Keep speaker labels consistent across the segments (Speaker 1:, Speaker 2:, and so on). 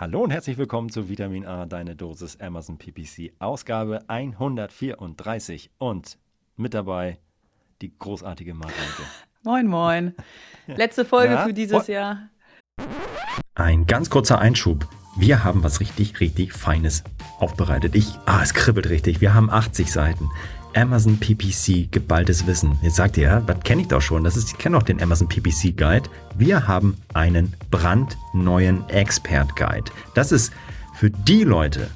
Speaker 1: Hallo und herzlich willkommen zu Vitamin A, deine Dosis Amazon PPC, Ausgabe 134 und mit dabei die großartige Mareike.
Speaker 2: Moin, moin. Letzte Folge ja? für dieses Jahr.
Speaker 1: Ein ganz kurzer Einschub. Wir haben was richtig, richtig Feines aufbereitet. Ich, ah, es kribbelt richtig. Wir haben 80 Seiten. Amazon PPC geballtes Wissen. Jetzt sagt ihr, das kenne ich doch schon. Das ist, ich kenne doch den Amazon PPC Guide. Wir haben einen brandneuen Expert Guide. Das ist für die Leute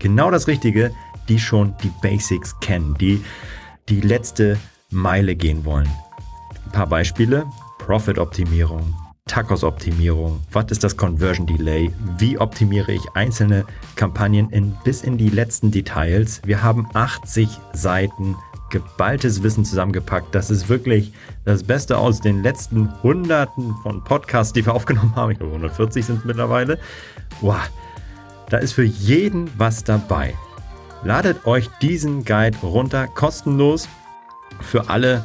Speaker 1: genau das Richtige, die schon die Basics kennen, die die letzte Meile gehen wollen. Ein paar Beispiele. Profit-Optimierung, Tacos-Optimierung, was ist das Conversion Delay, wie optimiere ich einzelne Kampagnen in, bis in die letzten Details. Wir haben 80 Seiten geballtes Wissen zusammengepackt. Das ist wirklich das Beste aus den letzten Hunderten von Podcasts, die wir aufgenommen haben. Ich glaube, 140 sind es mittlerweile. Wow, da ist für jeden was dabei. Ladet euch diesen Guide runter, kostenlos, für alle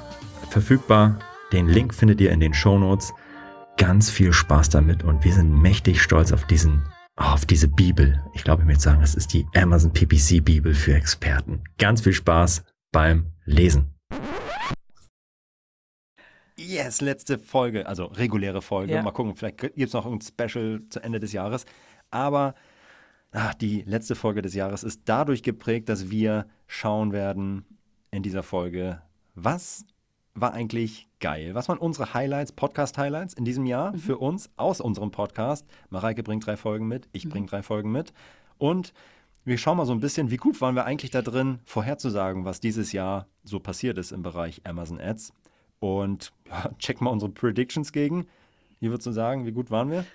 Speaker 1: verfügbar. Den Link findet ihr in den Show Notes ganz viel Spaß damit und wir sind mächtig stolz auf diesen auf diese Bibel. Ich glaube, ich möchte sagen, das ist die Amazon PPC Bibel für Experten. Ganz viel Spaß beim Lesen. Yes, letzte Folge, also reguläre Folge. Ja. Mal gucken, vielleicht gibt es noch ein Special zu Ende des Jahres. Aber ach, die letzte Folge des Jahres ist dadurch geprägt, dass wir schauen werden in dieser Folge, was war eigentlich geil. Was waren unsere Highlights, Podcast-Highlights in diesem Jahr mhm. für uns aus unserem Podcast? Mareike bringt drei Folgen mit, ich mhm. bringe drei Folgen mit. Und wir schauen mal so ein bisschen, wie gut waren wir eigentlich da drin, vorherzusagen, was dieses Jahr so passiert ist im Bereich Amazon Ads. Und ja, check mal unsere Predictions gegen. Wie würdest du sagen, wie gut waren wir?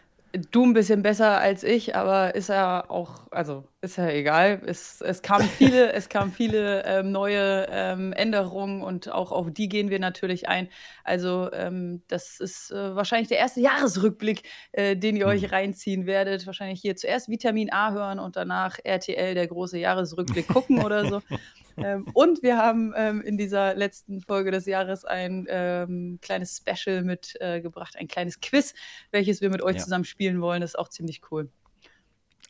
Speaker 2: Du ein bisschen besser als ich, aber ist ja auch, also ist ja egal. Es, es kamen viele, es kamen viele ähm, neue ähm, Änderungen und auch auf die gehen wir natürlich ein. Also ähm, das ist äh, wahrscheinlich der erste Jahresrückblick, äh, den ihr euch mhm. reinziehen werdet. Wahrscheinlich hier zuerst Vitamin A hören und danach RTL, der große Jahresrückblick gucken oder so. Ähm, und wir haben ähm, in dieser letzten Folge des Jahres ein ähm, kleines Special mitgebracht, äh, ein kleines Quiz, welches wir mit euch ja. zusammen spielen wollen. Das ist auch ziemlich cool.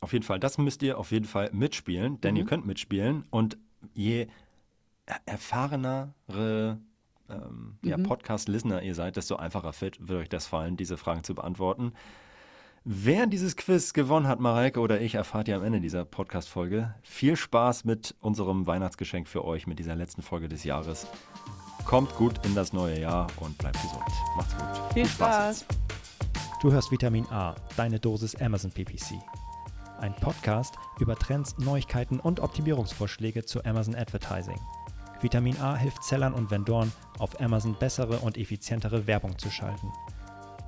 Speaker 1: Auf jeden Fall, das müsst ihr auf jeden Fall mitspielen, denn mhm. ihr könnt mitspielen und je erfahrenere ähm, mhm. ja, Podcast-Listener ihr seid, desto einfacher wird euch das fallen, diese Fragen zu beantworten. Wer dieses Quiz gewonnen hat, Mareike oder ich, erfahrt ihr am Ende dieser Podcast-Folge. Viel Spaß mit unserem Weihnachtsgeschenk für euch, mit dieser letzten Folge des Jahres. Kommt gut in das neue Jahr und bleibt gesund. Macht's gut.
Speaker 2: Viel Spaß.
Speaker 1: Du hörst Vitamin A, deine Dosis Amazon PPC. Ein Podcast über Trends, Neuigkeiten und Optimierungsvorschläge zu Amazon Advertising. Vitamin A hilft Sellern und Vendoren, auf Amazon bessere und effizientere Werbung zu schalten.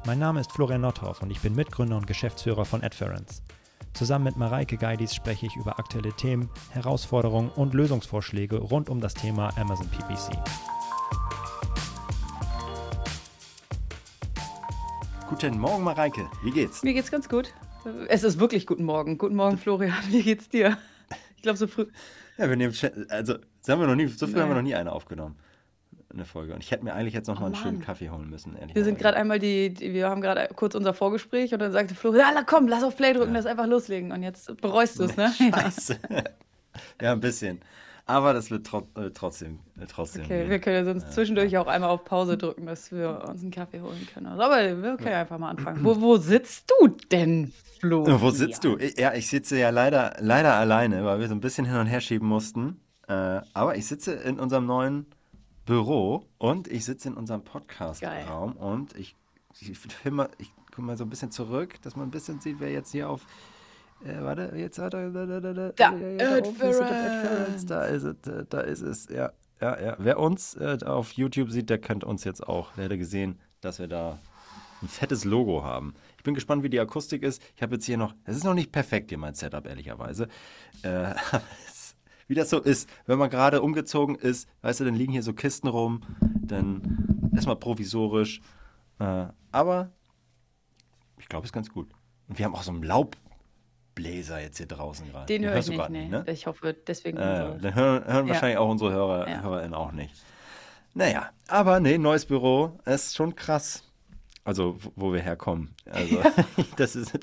Speaker 1: Mein Name ist Florian Nordhoff und ich bin Mitgründer und Geschäftsführer von Adference. Zusammen mit Mareike Geidis spreche ich über aktuelle Themen, Herausforderungen und Lösungsvorschläge rund um das Thema Amazon PPC. Guten Morgen, Mareike. Wie geht's?
Speaker 2: Mir geht's ganz gut. Es ist wirklich guten Morgen. Guten Morgen, Florian. Wie geht's dir? Ich glaube, so früh.
Speaker 1: Ja, wir nehmen, also, so, haben wir noch nie, so früh nee. haben wir noch nie eine aufgenommen eine Folge. Und ich hätte mir eigentlich jetzt noch oh, mal einen Mann. schönen Kaffee holen müssen,
Speaker 2: ehrlich Wir sind gerade einmal die, die, wir haben gerade kurz unser Vorgespräch und dann sagte Flo, ja, komm, lass auf Play drücken, ja. lass einfach loslegen. Und jetzt bereust du es, ne?
Speaker 1: Scheiße. ja, ein bisschen. Aber das wird tro äh, trotzdem, äh, trotzdem.
Speaker 2: Okay, wir können ja sonst äh, zwischendurch auch einmal auf Pause drücken, dass wir uns einen Kaffee holen können. Aber wir können ja einfach mal anfangen. Wo, wo sitzt du denn, Flo?
Speaker 1: Wo sitzt du? Ja, ich sitze ja leider, leider alleine, weil wir so ein bisschen hin und her schieben mussten. Äh, aber ich sitze in unserem neuen Büro und ich sitze in unserem Podcast-Raum und ich, ich, ich, mal, ich gucke mal so ein bisschen zurück, dass man ein bisschen sieht, wer jetzt hier auf. Äh, warte, jetzt hat er. Da, da, da, da, da, da ist es, da ist es, ja. Ja, ja. Wer uns äh, auf YouTube sieht, der kennt uns jetzt auch. Der hätte gesehen, dass wir da ein fettes Logo haben. Ich bin gespannt, wie die Akustik ist. Ich habe jetzt hier noch, es ist noch nicht perfekt hier mein Setup, ehrlicherweise. Äh, wie das so ist, wenn man gerade umgezogen ist, weißt du, dann liegen hier so Kisten rum, dann erstmal provisorisch. Äh, aber ich glaube, es ist ganz gut. Und wir haben auch so einen Laubbläser jetzt hier draußen gerade.
Speaker 2: Den, Den höre ich nicht, nee. ne? Ich hoffe, deswegen.
Speaker 1: Äh, dann hören, hören ja. wahrscheinlich auch unsere Hörer, ja. HörerInnen auch nicht. Naja, aber nee, neues Büro, ist schon krass. Also, wo wir herkommen. Also, das ist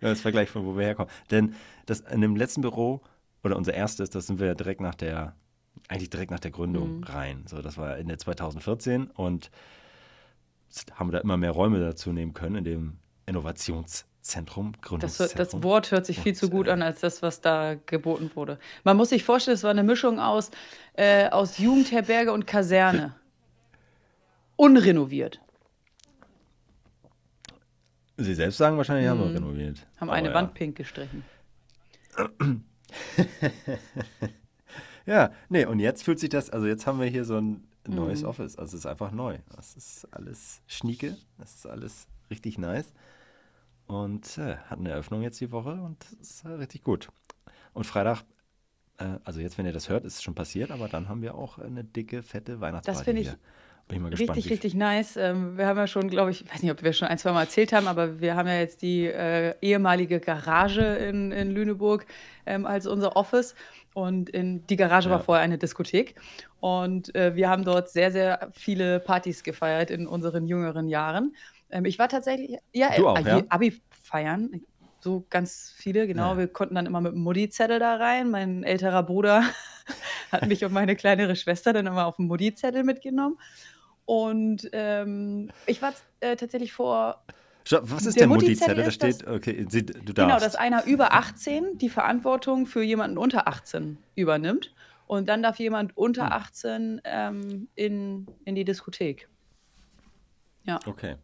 Speaker 1: das Vergleich von wo wir herkommen. Denn das in dem letzten Büro oder unser erstes, das sind wir direkt nach der, eigentlich direkt nach der Gründung
Speaker 2: Mhm.
Speaker 1: rein. So, das war Ende 2014 und haben da immer mehr Räume dazu nehmen können in dem Innovationszentrum,
Speaker 2: Das,
Speaker 1: Gründungszentrum.
Speaker 2: hört- das Wort hört sich viel zu gut
Speaker 1: äh,
Speaker 2: an als das, was da geboten wurde. Man muss sich vorstellen, es war eine Mischung aus, äh, aus Jugendherberge und Kaserne. Unrenoviert.
Speaker 1: Sie selbst sagen wahrscheinlich, haben wir
Speaker 2: Mhm.
Speaker 1: renoviert.
Speaker 2: Haben
Speaker 1: Aber
Speaker 2: eine
Speaker 1: ja.
Speaker 2: Wand pink gestrichen.
Speaker 1: Ja, nee, und jetzt fühlt sich das, also jetzt haben wir hier so ein neues
Speaker 2: Mhm.
Speaker 1: Office. Also es ist einfach neu. Das ist alles schnieke, das ist alles richtig nice. Und äh, hat eine Eröffnung jetzt die Woche und das ist äh, richtig gut. Und Freitag, äh, also jetzt, wenn ihr das hört, ist es schon passiert, aber dann haben wir auch eine dicke, fette Weihnachtsparty
Speaker 2: Das finde ich.
Speaker 1: Bin ich mal gespannt.
Speaker 2: Richtig, richtig nice. Ähm, wir haben ja schon, glaube ich, ich weiß nicht, ob wir schon ein, zwei Mal erzählt haben, aber wir haben ja jetzt die äh, ehemalige Garage in, in Lüneburg ähm, als unser Office. Und in, die Garage war
Speaker 1: Ja.
Speaker 2: vorher eine Diskothek. Und äh, wir haben dort sehr, sehr viele Partys gefeiert in unseren jüngeren Jahren. Ähm, ich war tatsächlich, ja,
Speaker 1: Du auch,
Speaker 2: äh,
Speaker 1: ja?
Speaker 2: Abi feiern. So ganz viele, genau.
Speaker 1: Ja.
Speaker 2: Wir konnten dann immer mit dem Mutti-Zettel da rein. Mein älterer Bruder hat mich und meine kleinere Schwester dann immer auf dem Mutti-Zettel mitgenommen. Und ähm, ich war äh, tatsächlich vor,
Speaker 1: Was ist
Speaker 2: Der
Speaker 1: der,
Speaker 2: Mutti-Zettel?
Speaker 1: Da
Speaker 2: das-
Speaker 1: steht, okay, sie, du darfst.
Speaker 2: genau, dass einer über 18 die Verantwortung für jemanden unter 18 übernimmt. Und dann darf jemand unter
Speaker 1: Hm.
Speaker 2: 18 ähm, in, in die Diskothek. Ja.
Speaker 1: Okay.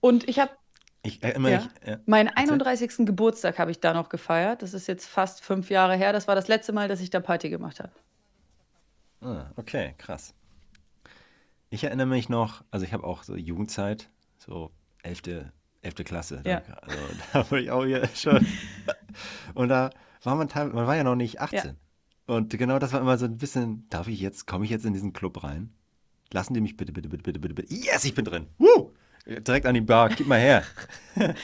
Speaker 2: Und ich habe
Speaker 1: Ich erinnere
Speaker 2: Ja.
Speaker 1: mich. Ja.
Speaker 2: meinen
Speaker 1: Erzähl.
Speaker 2: 31. Geburtstag habe ich da noch gefeiert. Das ist jetzt fast fünf Jahre her. Das war das letzte Mal, dass ich da Party gemacht habe.
Speaker 1: Ah, okay, krass. Ich erinnere mich noch, also ich habe auch so Jugendzeit, so 11. 11. Klasse.
Speaker 2: Ja.
Speaker 1: Da, also, da war ich auch hier schon. Und da war man teilweise, man war ja noch nicht 18. Und genau das war immer so ein bisschen, darf ich jetzt, komme ich jetzt in diesen Club rein? Lassen die mich bitte, bitte, bitte, bitte, bitte, bitte. Yes, ich bin drin. Woo! Direkt an die Bar, gib mal her.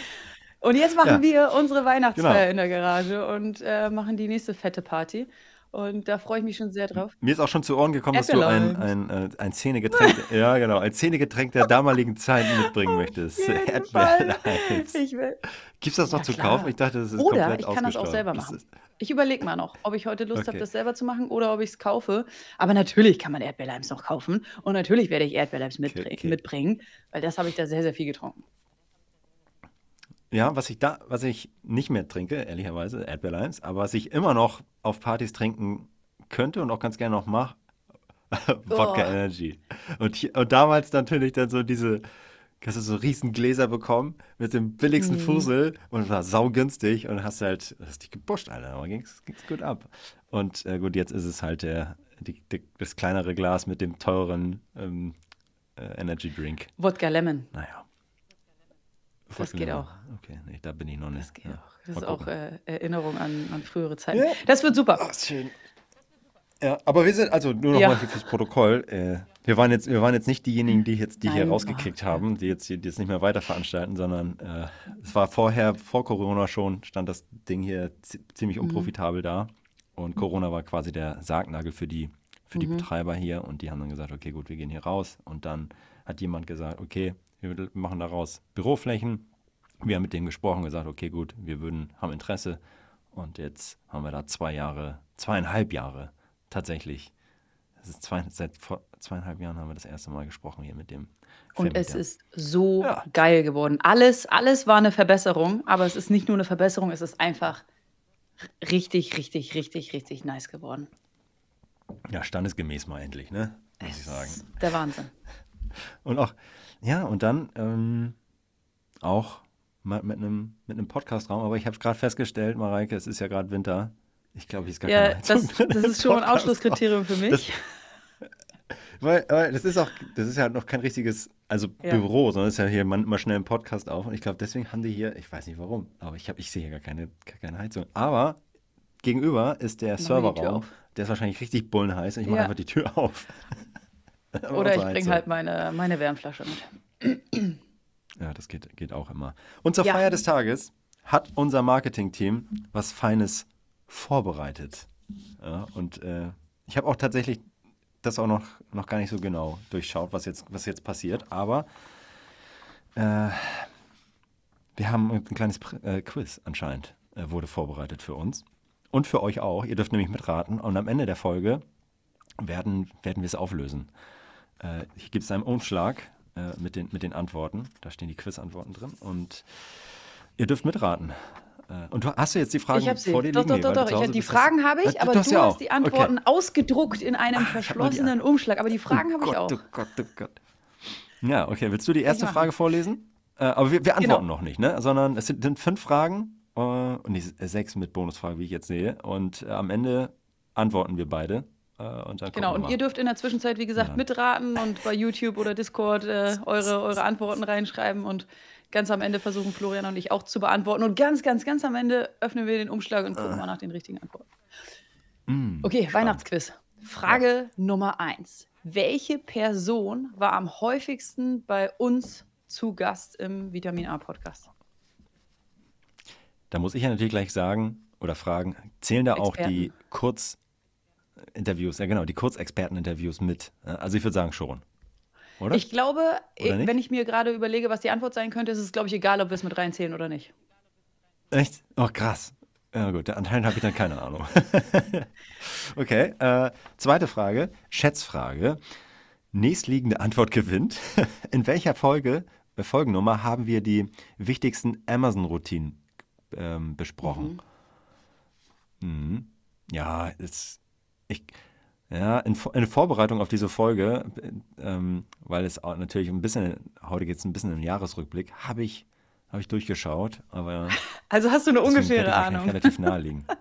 Speaker 2: Und jetzt machen
Speaker 1: Ja.
Speaker 2: wir unsere Weihnachtsfeier
Speaker 1: Genau.
Speaker 2: in der Garage und äh, machen die nächste fette Party. Und da freue ich mich schon sehr drauf.
Speaker 1: Mir ist auch schon zu Ohren gekommen, dass du ein,
Speaker 2: Erdbeerlein.
Speaker 1: ein, äh, ein Zähnegetränk, ja genau, ein Zähnegetränk der damaligen Zeit mitbringen möchtest.
Speaker 2: Fall.
Speaker 1: Erdbeerleins.
Speaker 2: Ich will.
Speaker 1: Gibt's das noch
Speaker 2: Ja,
Speaker 1: zu
Speaker 2: klar.
Speaker 1: kaufen? Ich dachte, das ist
Speaker 2: Oder
Speaker 1: komplett
Speaker 2: ich kann das auch selber machen. Ich überlege mal noch, ob ich heute Lust habe,
Speaker 1: Okay.
Speaker 2: das selber zu machen oder ob ich es kaufe. Aber natürlich kann man Erdbeerleims noch kaufen. Und natürlich werde ich Erdbeerleims mitbring
Speaker 1: okay.
Speaker 2: mitbringen, weil das habe ich da sehr, sehr viel getrunken.
Speaker 1: Ja, was ich da, was ich nicht mehr trinke, ehrlicherweise, Erdbeerlimes, aber was ich immer noch auf Partys trinken könnte und auch ganz gerne noch mache, Wodka
Speaker 2: Oh.
Speaker 1: Energy. Und, hier, und damals natürlich dann so diese, hast du so riesen Gläser bekommen mit dem billigsten
Speaker 2: Mhm.
Speaker 1: Fusel und war saugünstig und hast halt, hast dich gepusht, Alter, aber ging's, ging's gut ab. Und äh, gut, jetzt ist es halt der, die, die, das kleinere Glas mit dem teuren ähm, äh, Energy Drink.
Speaker 2: Wodka Lemon.
Speaker 1: Naja.
Speaker 2: Das geht auch.
Speaker 1: Okay, nee, da bin ich noch nicht.
Speaker 2: Das geht
Speaker 1: ja.
Speaker 2: auch. Das
Speaker 1: Mal
Speaker 2: ist auch
Speaker 1: gucken.
Speaker 2: äh, Erinnerung an, an frühere Zeiten.
Speaker 1: Ja.
Speaker 2: Das wird super.
Speaker 1: Ach, schön. Ja, aber wir sind, also nur noch
Speaker 2: Ja.
Speaker 1: mal fürs Protokoll. Äh, wir, waren jetzt, wir waren jetzt nicht diejenigen, die jetzt die hier
Speaker 2: Nein,
Speaker 1: rausgekickt
Speaker 2: oh,
Speaker 1: haben, die jetzt, hier, die jetzt nicht mehr weiter veranstalten, sondern äh, es war vorher, vor Corona schon, stand das Ding hier zi- ziemlich
Speaker 2: Mhm.
Speaker 1: unprofitabel da. Und Corona war quasi der Sargnagel für die, für
Speaker 2: Mhm.
Speaker 1: die Betreiber hier. Und die haben dann gesagt, okay, gut, wir gehen hier raus. Und dann hat jemand gesagt, okay, wir machen daraus Büroflächen. Wir haben mit denen gesprochen, gesagt, okay, gut, wir würden, haben Interesse. Und jetzt haben wir da zwei Jahre, zweieinhalb Jahre tatsächlich. Zwei, seit vor zweieinhalb Jahren haben wir das erste Mal gesprochen hier mit dem
Speaker 2: Und es
Speaker 1: Vermieter.
Speaker 2: ist so
Speaker 1: Ja.
Speaker 2: geil geworden. Alles, alles war eine Verbesserung, aber es ist nicht nur eine Verbesserung, es ist einfach richtig, richtig, richtig, richtig nice geworden.
Speaker 1: Ja, standesgemäß mal endlich, ne? Muss ich
Speaker 2: Es
Speaker 1: sagen.
Speaker 2: ist Der Wahnsinn.
Speaker 1: Und auch, ja, und dann ähm, auch mal mit einem mit einem Podcastraum, aber ich habe gerade festgestellt, Mareike, es ist ja gerade Winter. Ich glaube, hier ist gar
Speaker 2: Ja,
Speaker 1: keine Heizung
Speaker 2: das, das ist schon ein. Ausschlusskriterium für mich.
Speaker 1: Weil, weil das ist auch, das ist ja noch kein richtiges, also
Speaker 2: Ja.
Speaker 1: Büro, sondern es ist ja hier man, immer schnell ein Podcast auf. Und ich glaube, deswegen haben die hier, ich weiß nicht warum, aber ich habe, ich sehe hier gar keine, gar keine Heizung. Aber gegenüber ist der Serverraum, der ist wahrscheinlich richtig bullenheiß und ich mache
Speaker 2: Ja.
Speaker 1: einfach die Tür auf.
Speaker 2: Oder ich bringe halt meine, meine Wärmflasche mit.
Speaker 1: Ja, das geht, geht auch immer. Und zur
Speaker 2: Ja.
Speaker 1: Feier des Tages hat unser Marketing-Team was Feines vorbereitet. Ja, und äh, ich habe auch tatsächlich das auch noch, noch gar nicht so genau durchschaut, was jetzt, was jetzt passiert. Aber äh, wir haben ein kleines äh, Quiz anscheinend, äh, wurde vorbereitet für uns. Und für euch auch. Ihr dürft nämlich mitraten. Und am Ende der Folge werden, werden wir es auflösen. Äh, hier gibt es einen Umschlag äh, mit, den, mit den Antworten. Da stehen die Quiz-Antworten drin. Und ihr dürft mitraten. Äh, und du hast du jetzt die Fragen
Speaker 2: ich sie.
Speaker 1: vor dir
Speaker 2: Doch,
Speaker 1: liegen?
Speaker 2: doch,
Speaker 1: Nee,
Speaker 2: doch, doch. Ich, die. Fragen habe ich, aber du
Speaker 1: hast ja
Speaker 2: hast die Antworten
Speaker 1: Okay.
Speaker 2: ausgedruckt in einem
Speaker 1: die-
Speaker 2: verschlossenen Umschlag. Aber die Fragen habe ich auch.
Speaker 1: Oh Gott, oh Gott. Ja, okay. Willst du die erste. Frage vorlesen? Äh, aber wir, wir antworten
Speaker 2: Genau.
Speaker 1: noch nicht, ne? Sondern es sind, fünf Fragen äh, und äh, sechs mit Bonusfrage, wie ich jetzt sehe. Und äh, am Ende antworten wir beide. Äh, und dann
Speaker 2: Genau, und ihr dürft in der Zwischenzeit, wie gesagt,
Speaker 1: Ja.
Speaker 2: mitraten und bei YouTube oder Discord äh, eure, eure Antworten reinschreiben und ganz am Ende versuchen Florian und ich auch zu beantworten. Und ganz, ganz, ganz am Ende öffnen wir den Umschlag und gucken mal nach den richtigen Antworten.
Speaker 1: Mm,
Speaker 2: Okay,
Speaker 1: spannend.
Speaker 2: Weihnachtsquiz. Frage Nummer eins. Welche Person war am häufigsten bei uns zu Gast im Vitamin A Podcast?
Speaker 1: Da muss ich ja natürlich gleich sagen oder fragen, zählen da auch die Kurzinterviews, ja genau, die Kurzexperteninterviews mit? Also ich würde sagen schon. Oder?
Speaker 2: Ich glaube,
Speaker 1: Oder
Speaker 2: wenn ich mir gerade überlege, was die Antwort sein könnte, ist es, glaube ich, egal, ob wir es mit reinzählen oder nicht.
Speaker 1: Echt? Oh, krass. Ja gut, anscheinend habe ich dann keine Ahnung. okay, äh, zweite Frage, Schätzfrage. Nächstliegende Antwort gewinnt. In welcher Folge, äh, Folgennummer, haben wir die wichtigsten Amazon-Routinen ähm, besprochen? Mhm. Ja, ist, ich, ja, in, in Vorbereitung auf diese Folge, äh, ähm, weil es natürlich ein bisschen, heute geht es ein bisschen im Jahresrückblick, habe ich, habe ich durchgeschaut, aber
Speaker 2: Also hast du eine ungefähre Ahnung.
Speaker 1: relativ nahe liegen.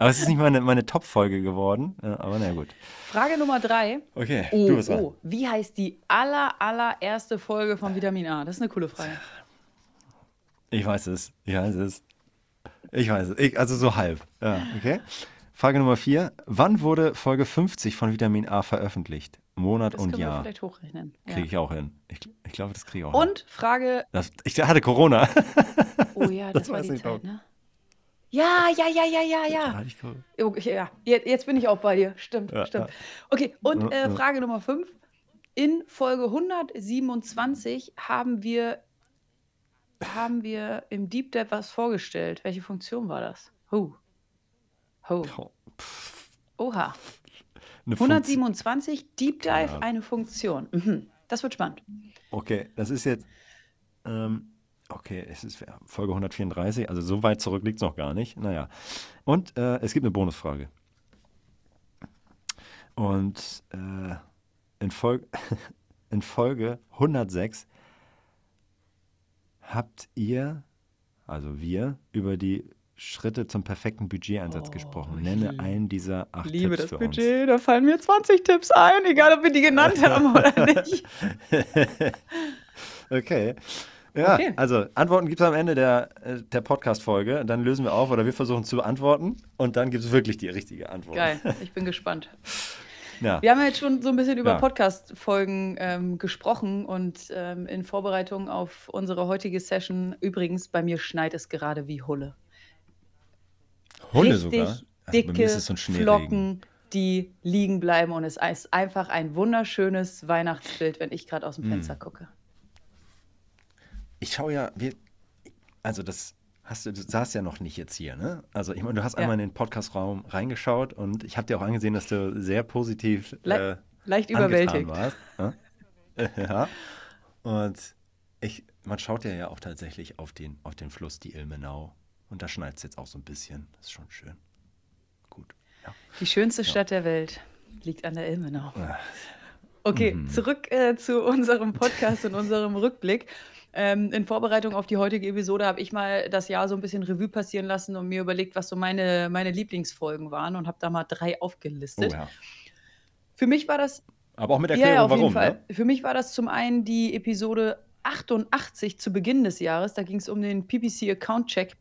Speaker 1: Aber es ist nicht meine, meine Top-Folge geworden. Aber na gut.
Speaker 2: Frage Nummer drei.
Speaker 1: Okay,
Speaker 2: Oh,
Speaker 1: du bist dran.
Speaker 2: oh, wie heißt die aller, allererste Folge von Vitamin A? Das ist eine coole Frage.
Speaker 1: Ich weiß es. Ich weiß es. Ich weiß es. Ich, also so halb. Ja, okay. Frage Nummer vier. Wann wurde Folge 50 von Vitamin A veröffentlicht? Monat
Speaker 2: Das
Speaker 1: und
Speaker 2: können wir
Speaker 1: Jahr.
Speaker 2: vielleicht hochrechnen.
Speaker 1: Kriege
Speaker 2: Ja.
Speaker 1: ich auch hin. Ich, ich glaube, das kriege ich auch hin.
Speaker 2: Und Frage.
Speaker 1: Das, ich hatte Corona.
Speaker 2: Oh ja, das,
Speaker 1: Das
Speaker 2: war die Zeit,
Speaker 1: auch.
Speaker 2: ne? Ja, ja, ja, ja, ja, ja. Oh, ich- ja. Jetzt, bin ich auch bei dir. Stimmt,
Speaker 1: Ja,
Speaker 2: stimmt. Okay, und äh. Frage Nummer 5. In Folge 127 haben wir, haben wir im Deep Dive was vorgestellt. Welche Funktion war das? Ho. Ho.
Speaker 1: Oh,
Speaker 2: Oha.
Speaker 1: eine Funktion.
Speaker 2: 127 Deep Dive,
Speaker 1: Ahnung.
Speaker 2: eine Funktion. Mhm. Das wird spannend.
Speaker 1: Okay, das ist jetzt. Ähm, okay, es ist Folge 134, also so weit zurück liegt es noch gar nicht. Naja. Und äh, es gibt eine Bonusfrage. Und äh, in, Folge, in Folge 106 habt ihr, also wir, über die Schritte zum perfekten Budgeteinsatz
Speaker 2: Oh,
Speaker 1: gesprochen. Nenne einen dieser acht
Speaker 2: Liebe
Speaker 1: Tipps
Speaker 2: das
Speaker 1: für
Speaker 2: Budget, da fallen mir 20 Tipps ein, egal ob wir die genannt haben oder nicht.
Speaker 1: uns. Okay. Ja,
Speaker 2: Okay.
Speaker 1: also Antworten gibt es am Ende der, äh, der Podcast-Folge. Dann lösen wir auf oder wir versuchen zu beantworten und dann gibt es wirklich die richtige Antwort.
Speaker 2: Geil, ich bin gespannt.
Speaker 1: Ja.
Speaker 2: Wir haben ja jetzt schon so ein bisschen über
Speaker 1: Ja.
Speaker 2: Podcast-Folgen ähm, gesprochen und ähm, in Vorbereitung auf unsere heutige Session, übrigens, bei mir schneit es gerade wie Hulle.
Speaker 1: Hunde
Speaker 2: Richtig
Speaker 1: sogar. Also
Speaker 2: dicke
Speaker 1: so.
Speaker 2: Flocken, die liegen bleiben und es ist einfach ein wunderschönes Weihnachtsbild, wenn ich gerade aus dem
Speaker 1: Hm.
Speaker 2: Fenster gucke.
Speaker 1: Ich schaue ja, wir, also das hast du, du saßt ja noch nicht jetzt hier, ne? Also ich meine, du hast
Speaker 2: Ja.
Speaker 1: einmal in den Podcast-Raum reingeschaut und ich habe dir auch angesehen, dass du sehr positiv
Speaker 2: Le
Speaker 1: äh,
Speaker 2: leicht überwältigt.
Speaker 1: warst. Ne? ja. Und ich, man schaut ja ja auch tatsächlich auf den, auf den Fluss, die Ilmenau. Und da schneit es jetzt auch so ein bisschen. Das ist schon schön. Gut. Ja.
Speaker 2: Die schönste Stadt der Welt liegt an der Ilmenau.
Speaker 1: Ah,
Speaker 2: Okay,
Speaker 1: Mhm.
Speaker 2: zurück äh, zu unserem Podcast und unserem Rückblick. Ähm, in Vorbereitung auf die heutige Episode habe ich mal das Jahr so ein bisschen Revue passieren lassen und mir überlegt, was so meine, meine Lieblingsfolgen waren und habe da mal drei
Speaker 1: Oh,
Speaker 2: aufgelistet.
Speaker 1: ja.
Speaker 2: Für mich war das
Speaker 1: Aber auch mit
Speaker 2: ja,
Speaker 1: Erklärung,
Speaker 2: ja, auf jeden
Speaker 1: warum.
Speaker 2: Fall.
Speaker 1: Ne?
Speaker 2: Für mich war das zum einen die Episode 88 zu Beginn des Jahres. Da ging es um den PPC Account Check.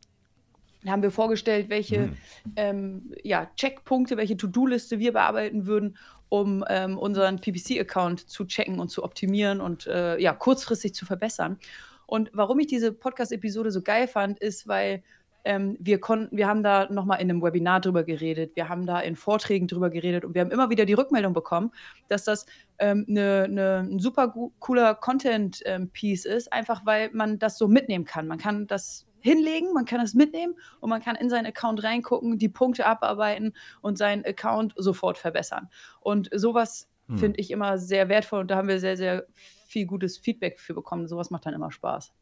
Speaker 2: Da haben wir vorgestellt, welche
Speaker 1: Mhm.
Speaker 2: ähm, ja, Checkpunkte, welche To-Do-Liste wir bearbeiten würden, um ähm, unseren PPC-Account zu checken und zu optimieren und äh, ja, kurzfristig zu verbessern. Und warum ich diese Podcast-Episode so geil fand, ist, weil ähm, wir konnten, wir haben da nochmal in einem Webinar drüber geredet, wir haben da in Vorträgen drüber geredet und wir haben immer wieder die Rückmeldung bekommen, dass das ähm, ne, ne, ein super cooler Content-Piece ähm, ist, einfach weil man das so mitnehmen kann. Man kann das hinlegen, man kann es mitnehmen und man kann in seinen Account reingucken, die Punkte abarbeiten und seinen Account sofort verbessern. Und sowas hm. finde ich immer sehr wertvoll und da haben wir sehr, sehr viel gutes Feedback für bekommen. Sowas macht dann immer Spaß.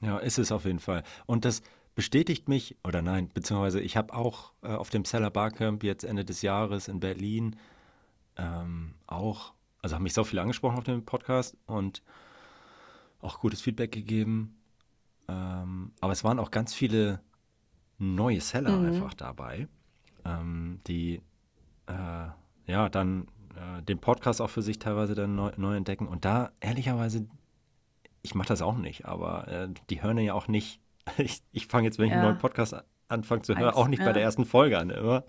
Speaker 1: Ja, ist es auf jeden Fall. Und das bestätigt mich, oder nein, beziehungsweise ich habe auch äh, auf dem Seller Barcamp jetzt Ende des Jahres in Berlin ähm, auch, also haben mich so viele angesprochen auf dem Podcast und auch gutes Feedback gegeben. Ähm, aber es waren auch ganz viele neue Seller mhm. einfach dabei, ähm, die äh, ja dann äh, den Podcast auch für sich teilweise dann neu, neu entdecken. Und da ehrlicherweise, ich mache das auch nicht, aber äh, die hören ja auch nicht. Ich, ich fange jetzt, wenn ich ja. einen neuen Podcast anfange zu hören, auch nicht ja. bei der ersten Folge an. Immer.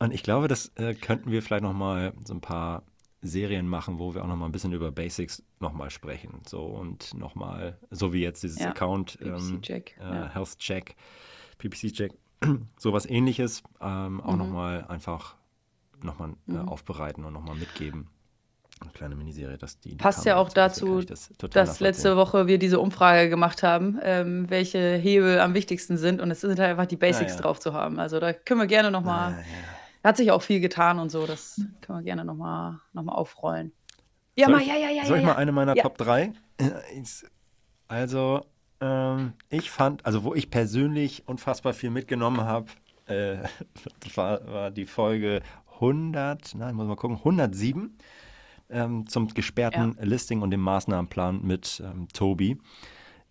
Speaker 1: Und ich glaube, das äh, könnten wir vielleicht nochmal so ein paar Serien machen, wo wir auch nochmal ein bisschen über Basics nochmal sprechen. So und nochmal, so wie jetzt dieses ja. Account ähm, Check, äh, ja. Health Check, PPC Check, sowas ähnliches, ähm, auch mhm. nochmal einfach nochmal äh, mhm. aufbereiten und nochmal mitgeben. Eine kleine Miniserie, dass die.
Speaker 2: Passt ja auch dazu, das dass letzte Woche wir diese Umfrage gemacht haben, ähm, welche Hebel am wichtigsten sind. Und es sind halt einfach die Basics ja, drauf zu haben. Also da können wir gerne nochmal. Ja, hat sich auch viel getan und so. Das können wir gerne nochmal noch mal aufrollen.
Speaker 1: Ja, soll mal, ja, ja, ja. Soll ich mal eine meiner Top 3? Also, ähm, ich fand, also wo ich persönlich unfassbar viel mitgenommen habe, äh, war, war die Folge 100, nein, muss mal gucken, 107 ähm, zum gesperrten ja. Listing und dem Maßnahmenplan mit ähm, Tobi,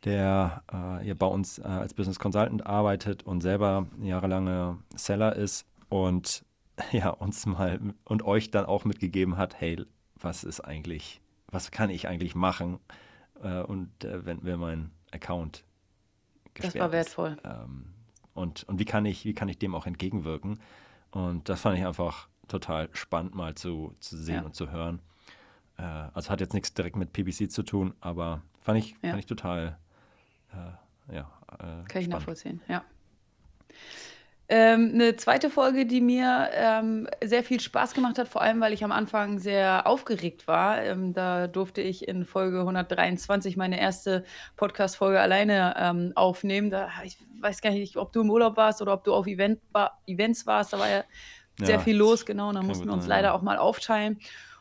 Speaker 1: der äh, hier bei uns äh, als Business Consultant arbeitet und selber jahrelange Seller ist und ja, uns mal und euch dann auch mitgegeben hat, hey, was ist eigentlich, was kann ich eigentlich machen? Äh, und äh, wenn, wenn mein Account
Speaker 2: gesperrt Das war wertvoll.
Speaker 1: Ist, ähm, und, und wie kann ich, wie kann ich dem auch entgegenwirken? Und das fand ich einfach total spannend mal zu, zu sehen ja. und zu hören. Äh, also hat jetzt nichts direkt mit PBC zu tun, aber fand ich, ja. fand ich total, äh, ja.
Speaker 2: Äh, Kann spannend. ich nachvollziehen, ja. Ähm, eine zweite Folge, die mir ähm, sehr viel Spaß gemacht hat, vor allem weil ich am Anfang sehr aufgeregt war. Ähm, da durfte ich in Folge 123 meine erste Podcast-Folge alleine ähm, aufnehmen. Da, ich weiß gar nicht, ob du im Urlaub warst oder ob du auf Event war, Events warst. Da war ja sehr ja, viel los, genau. Und da mussten wir uns leider auch mal aufteilen.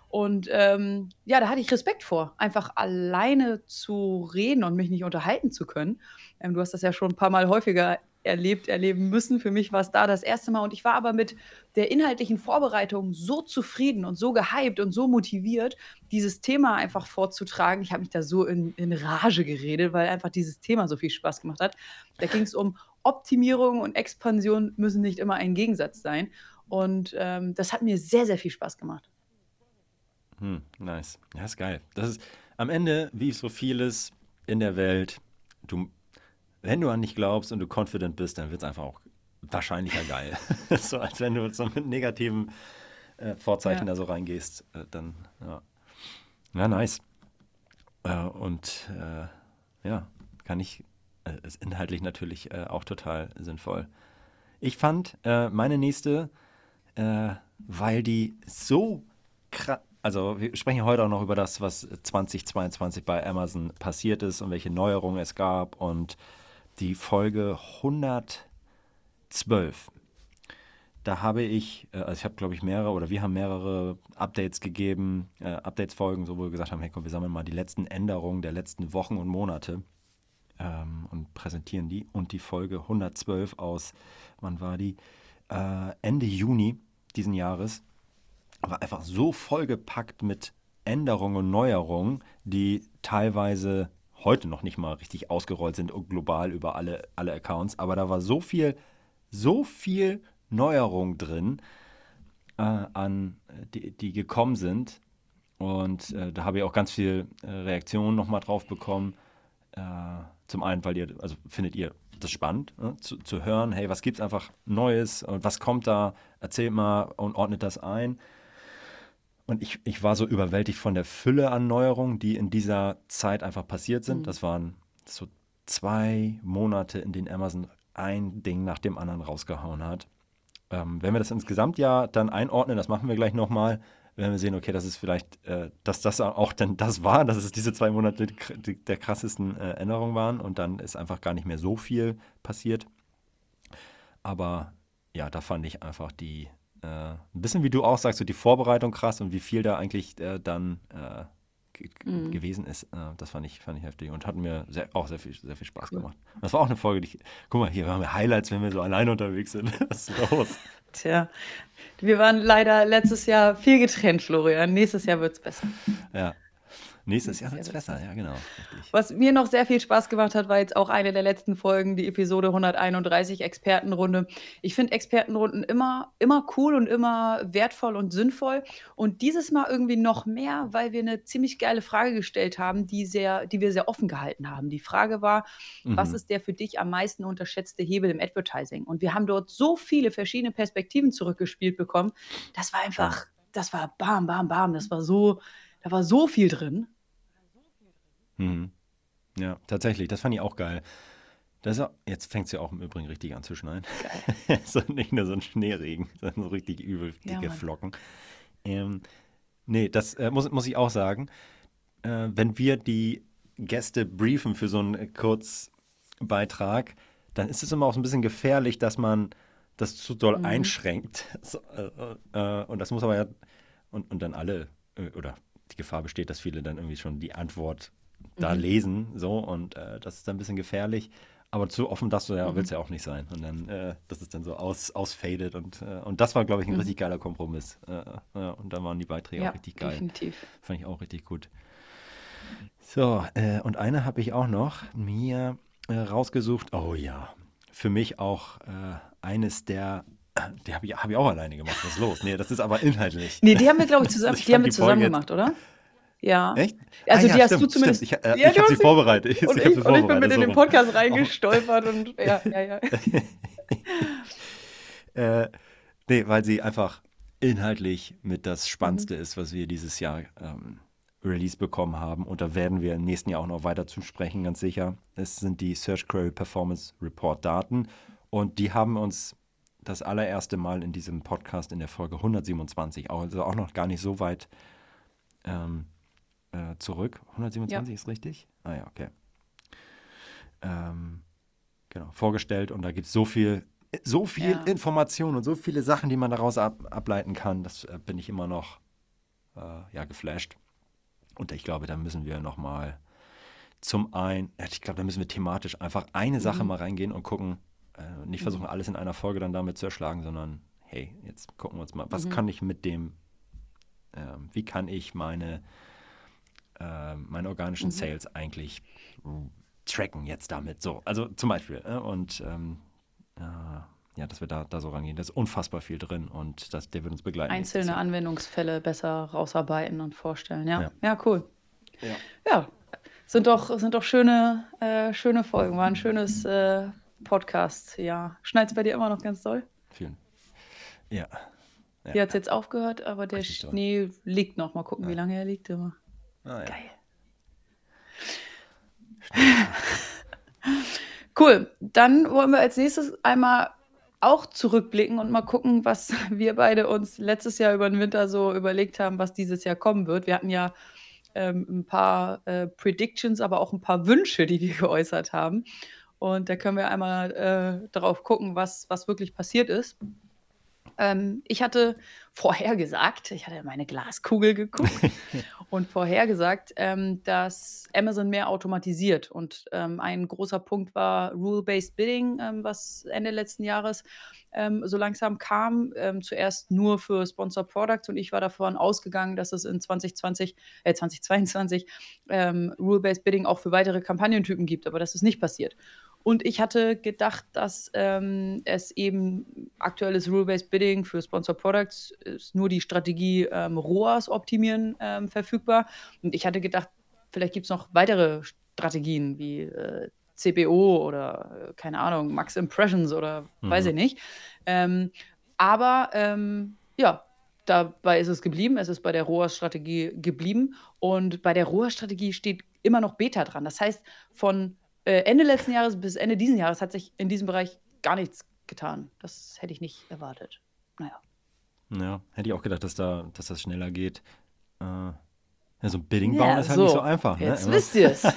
Speaker 2: Und ähm, ja, da hatte ich Respekt vor, einfach alleine zu reden und mich nicht unterhalten zu können. Ähm, du hast das ja schon ein paar Mal häufiger erlebt, erleben müssen. Für mich war es da das erste Mal und ich war aber mit der inhaltlichen Vorbereitung so zufrieden und so gehypt und so motiviert, dieses Thema einfach vorzutragen. Ich habe mich da so in, in Rage geredet, weil einfach dieses Thema so viel Spaß gemacht hat. Da ging es um Optimierung und Expansion müssen nicht immer ein Gegensatz sein. Und ähm, das hat mir sehr, sehr viel Spaß gemacht.
Speaker 1: Hm, nice. Ja, ist geil. Das ist am Ende, wie so vieles in der Welt, du wenn du an dich glaubst und du confident bist, dann wird es einfach auch wahrscheinlicher geil. so als wenn du so mit negativen äh, Vorzeichen ja. da so reingehst, äh, dann ja. Ja, nice. Äh, und äh, ja, kann ich, äh, ist inhaltlich natürlich äh, auch total sinnvoll. Ich fand meine nächste, weil die so krass, also wir sprechen heute auch noch über das, was 2022 bei Amazon passiert ist und welche Neuerungen es gab und die Folge 112. Da habe ich, äh, also ich habe glaube ich mehrere oder wir haben mehrere Updates gegeben, äh, Updates-Folgen, so wo wir gesagt haben, hey komm, wir sammeln mal die letzten Änderungen der letzten Wochen und Monate ähm, und präsentieren die. Und die Folge 112 aus, wann war die? Äh, Ende Juni diesen Jahres war einfach so vollgepackt mit Änderungen und Neuerungen, die teilweise heute noch nicht mal richtig ausgerollt sind global über alle, alle Accounts. Aber da war so viel, so viel Neuerung drin, äh, an, die, die gekommen sind. Und äh, da habe ich auch ganz viel äh, Reaktionen nochmal drauf bekommen. Äh, zum einen, weil ihr, also findet ihr das spannend, ne? zu, zu hören, hey, was gibt es einfach Neues und was kommt da? Erzählt mal und ordnet das ein. Und ich, ich war so überwältigt von der Fülle an Neuerungen, die in dieser Zeit einfach passiert sind. Mhm. Das waren so zwei Monate, in denen Amazon ein Ding nach dem anderen rausgehauen hat. Ähm, wenn wir das insgesamt ja dann einordnen, das machen wir gleich nochmal, werden wir sehen, okay, das ist vielleicht, äh, dass das auch dann das war, dass es diese zwei Monate die, der krassesten äh, Änderungen waren und dann ist einfach gar nicht mehr so viel passiert. Aber ja, da fand ich einfach die, äh, ein bisschen wie du auch sagst, so die Vorbereitung krass und wie viel da eigentlich äh, dann äh, mhm. gewesen ist. Äh, das fand ich, fand ich heftig und hat mir sehr, auch sehr viel, sehr viel Spaß cool. gemacht. Das war auch eine Folge, die ich, guck mal, hier haben wir Highlights, wenn wir so alleine unterwegs sind. Was ist los?
Speaker 2: Tja, wir waren leider letztes Jahr viel getrennt, Florian. Nächstes Jahr wird es besser.
Speaker 1: Ja. Nächstes Jahr wird es besser, ja, genau. Richtig.
Speaker 2: Was mir noch sehr viel Spaß gemacht hat, war jetzt auch eine der letzten Folgen, die Episode 131, Expertenrunde. Ich finde Expertenrunden immer, immer cool und immer wertvoll und sinnvoll. Und dieses Mal irgendwie noch mehr, weil wir eine ziemlich geile Frage gestellt haben, die, sehr, die wir sehr offen gehalten haben. Die Frage war, mhm. was ist der für dich am meisten unterschätzte Hebel im Advertising? Und wir haben dort so viele verschiedene Perspektiven zurückgespielt bekommen. Das war einfach, das war bam, bam, bam. Das war so, da war so viel drin.
Speaker 1: Mhm. Ja, tatsächlich, das fand ich auch geil. Das auch, jetzt fängt es ja auch im Übrigen richtig an zu schneien. Geil. so, nicht nur so ein Schneeregen, sondern so richtig übel dicke ja, Flocken. Ähm, nee, das äh, muss, muss ich auch sagen. Äh, wenn wir die Gäste briefen für so einen Kurzbeitrag, dann ist es immer auch so ein bisschen gefährlich, dass man das zu doll mhm. einschränkt. So, äh, äh, und das muss aber ja, und, und dann alle, äh, oder die Gefahr besteht, dass viele dann irgendwie schon die Antwort da mhm. lesen, so und äh, das ist dann ein bisschen gefährlich. Aber zu offen das du ja, mhm. willst ja auch nicht sein. Und dann, äh, das ist dann so aus, ausfadet und, äh, und das war, glaube ich, ein mhm. richtig geiler Kompromiss. Äh, äh, und da waren die Beiträge ja, auch richtig geil. Definitiv. Fand ich auch richtig gut. So, äh, und eine habe ich auch noch mir rausgesucht. Oh ja, für mich auch eines der die habe ich, hab ich auch alleine gemacht. Was ist los? Nee, das ist aber inhaltlich.
Speaker 2: Nee, die haben wir, glaube ich, zusammen, die haben wir zusammen gemacht, oder? Ja.
Speaker 1: Echt?
Speaker 2: Also, ah, ja, die hast stimmt, du zumindest.
Speaker 1: Stimmt. Ich, äh, ja, ich habe sie vorbereitet.
Speaker 2: Ich, und, ich, ich, und ich bin mit in den Podcast reingestolpert und ja, ja, ja.
Speaker 1: äh, nee, weil sie einfach inhaltlich mit das Spannendste mhm. ist, was wir dieses Jahr ähm, Release bekommen haben. Und da werden wir im nächsten Jahr auch noch weiter zu sprechen, ganz sicher. Es sind die Search Query Performance Report Daten. Und die haben uns das allererste Mal in diesem Podcast in der Folge 127, also auch noch gar nicht so weit ähm, äh, zurück. 127 ja. ist richtig? Ah ja, okay. Ähm, genau, vorgestellt und da gibt es so viel, so viel ja. Information und so viele Sachen, die man daraus ab, ableiten kann. Das äh, bin ich immer noch äh, ja, geflasht. Und ich glaube, da müssen wir nochmal zum einen, ich glaube, da müssen wir thematisch einfach eine Sache mhm. mal reingehen und gucken, äh, nicht versuchen, mhm. alles in einer Folge dann damit zu erschlagen, sondern hey, jetzt gucken wir uns mal, was mhm. kann ich mit dem, äh, wie kann ich meine äh, meine organischen mhm. Sales eigentlich tracken jetzt damit. So, also zum Beispiel. Äh, und ähm, äh, ja, dass wir da, da so rangehen. Da ist unfassbar viel drin und das, der wird uns begleiten.
Speaker 2: Einzelne Anwendungsfälle besser rausarbeiten und vorstellen. Ja, ja, ja cool. Ja. ja. sind doch, sind doch schöne, äh, schöne Folgen. War ein schönes äh, Podcast. Ja. Schneit es bei dir immer noch ganz doll?
Speaker 1: Vielen. Ja.
Speaker 2: ja. Hier hat es jetzt aufgehört, aber der Schnee liegt noch. Mal gucken, ja. wie lange er liegt immer. Ah, ja. Geil. cool. Dann wollen wir als nächstes einmal auch zurückblicken und mal gucken, was wir beide uns letztes Jahr über den Winter so überlegt haben, was dieses Jahr kommen wird. Wir hatten ja ähm, ein paar äh, Predictions, aber auch ein paar Wünsche, die wir geäußert haben. Und da können wir einmal äh, darauf gucken, was, was wirklich passiert ist. Ähm, ich hatte vorhergesagt, ich hatte meine Glaskugel geguckt und vorhergesagt, ähm, dass Amazon mehr automatisiert. Und ähm, ein großer Punkt war Rule-Based Bidding, ähm, was Ende letzten Jahres ähm, so langsam kam. Ähm, zuerst nur für Sponsor Products und ich war davon ausgegangen, dass es in 2020, äh, 2022 Rule-Based Bidding auch für weitere Kampagnentypen gibt, aber das ist nicht passiert. Und ich hatte gedacht, dass ähm, es eben aktuelles Rule-Based Bidding für Sponsor Products ist nur die Strategie ähm, ROAS optimieren ähm, verfügbar. Und ich hatte gedacht, vielleicht gibt es noch weitere Strategien wie äh, CPO oder äh, keine Ahnung, Max Impressions oder mhm. weiß ich nicht. Ähm, aber ähm, ja, dabei ist es geblieben. Es ist bei der ROAS-Strategie geblieben. Und bei der ROAS-Strategie steht immer noch Beta dran. Das heißt, von äh, Ende letzten Jahres bis Ende diesen Jahres hat sich in diesem Bereich gar nichts getan. Das hätte ich nicht erwartet. Naja.
Speaker 1: Ja, hätte ich auch gedacht, dass, da, dass das schneller geht. Äh, ja, so ein Bidding ja, bauen ist halt so. nicht so einfach.
Speaker 2: Ne? Jetzt ne? wisst ihr es.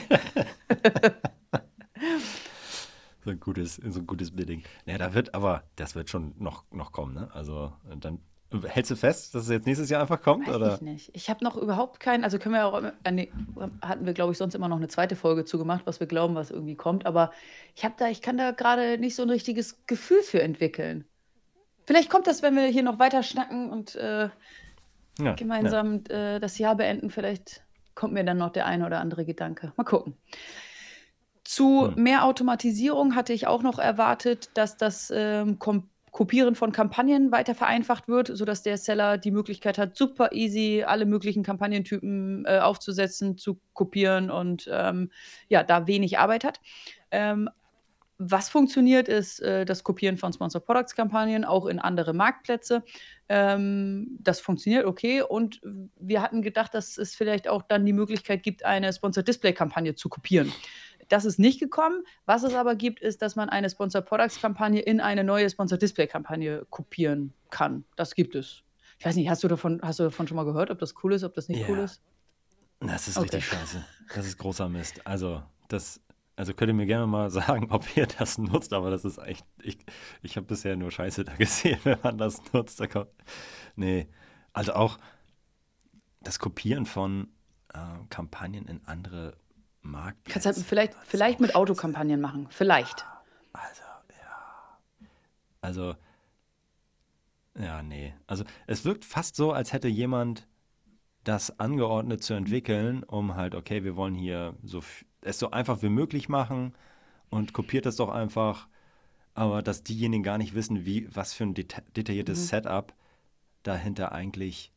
Speaker 1: so ein gutes, so ein gutes Bidding. Naja, da wird aber, das wird schon noch, noch kommen, ne? Also dann Hältst du fest, dass es jetzt nächstes Jahr einfach kommt?
Speaker 2: Weiß
Speaker 1: oder?
Speaker 2: ich nicht. Ich habe noch überhaupt keinen, also können wir auch, äh, nee, hatten wir glaube ich sonst immer noch eine zweite Folge zugemacht, was wir glauben, was irgendwie kommt. Aber ich habe da, ich kann da gerade nicht so ein richtiges Gefühl für entwickeln. Vielleicht kommt das, wenn wir hier noch weiter schnacken und äh, ja, gemeinsam ja. Äh, das Jahr beenden. Vielleicht kommt mir dann noch der eine oder andere Gedanke. Mal gucken. Zu hm. mehr Automatisierung hatte ich auch noch erwartet, dass das ähm, kommt Kopieren von Kampagnen weiter vereinfacht wird, sodass der Seller die Möglichkeit hat, super easy alle möglichen Kampagnentypen äh, aufzusetzen, zu kopieren und ähm, ja, da wenig Arbeit hat. Ähm, was funktioniert, ist äh, das Kopieren von Sponsor Products Kampagnen auch in andere Marktplätze. Ähm, das funktioniert okay. Und wir hatten gedacht, dass es vielleicht auch dann die Möglichkeit gibt, eine Sponsor Display Kampagne zu kopieren. Das ist nicht gekommen. Was es aber gibt, ist, dass man eine Sponsor Products Kampagne in eine neue Sponsor Display Kampagne kopieren kann. Das gibt es. Ich weiß nicht, hast du davon, hast du davon schon mal gehört, ob das cool ist, ob das nicht ja. cool ist?
Speaker 1: Das ist okay. richtig scheiße. Das ist großer Mist. Also, das, also könnt ihr mir gerne mal sagen, ob ihr das nutzt, aber das ist echt, ich, ich habe bisher nur Scheiße da gesehen, wenn man das nutzt. Da kommt, nee, also auch das Kopieren von äh, Kampagnen in andere Marktplätze.
Speaker 2: Kannst halt vielleicht, vielleicht mit Autokampagnen machen. Vielleicht.
Speaker 1: Also, ja. Also, ja, nee. Also, es wirkt fast so, als hätte jemand das angeordnet zu entwickeln, um halt, okay, wir wollen hier so es so einfach wie möglich machen und kopiert das doch einfach. Aber dass diejenigen gar nicht wissen, wie, was für ein deta detailliertes mhm. Setup dahinter eigentlich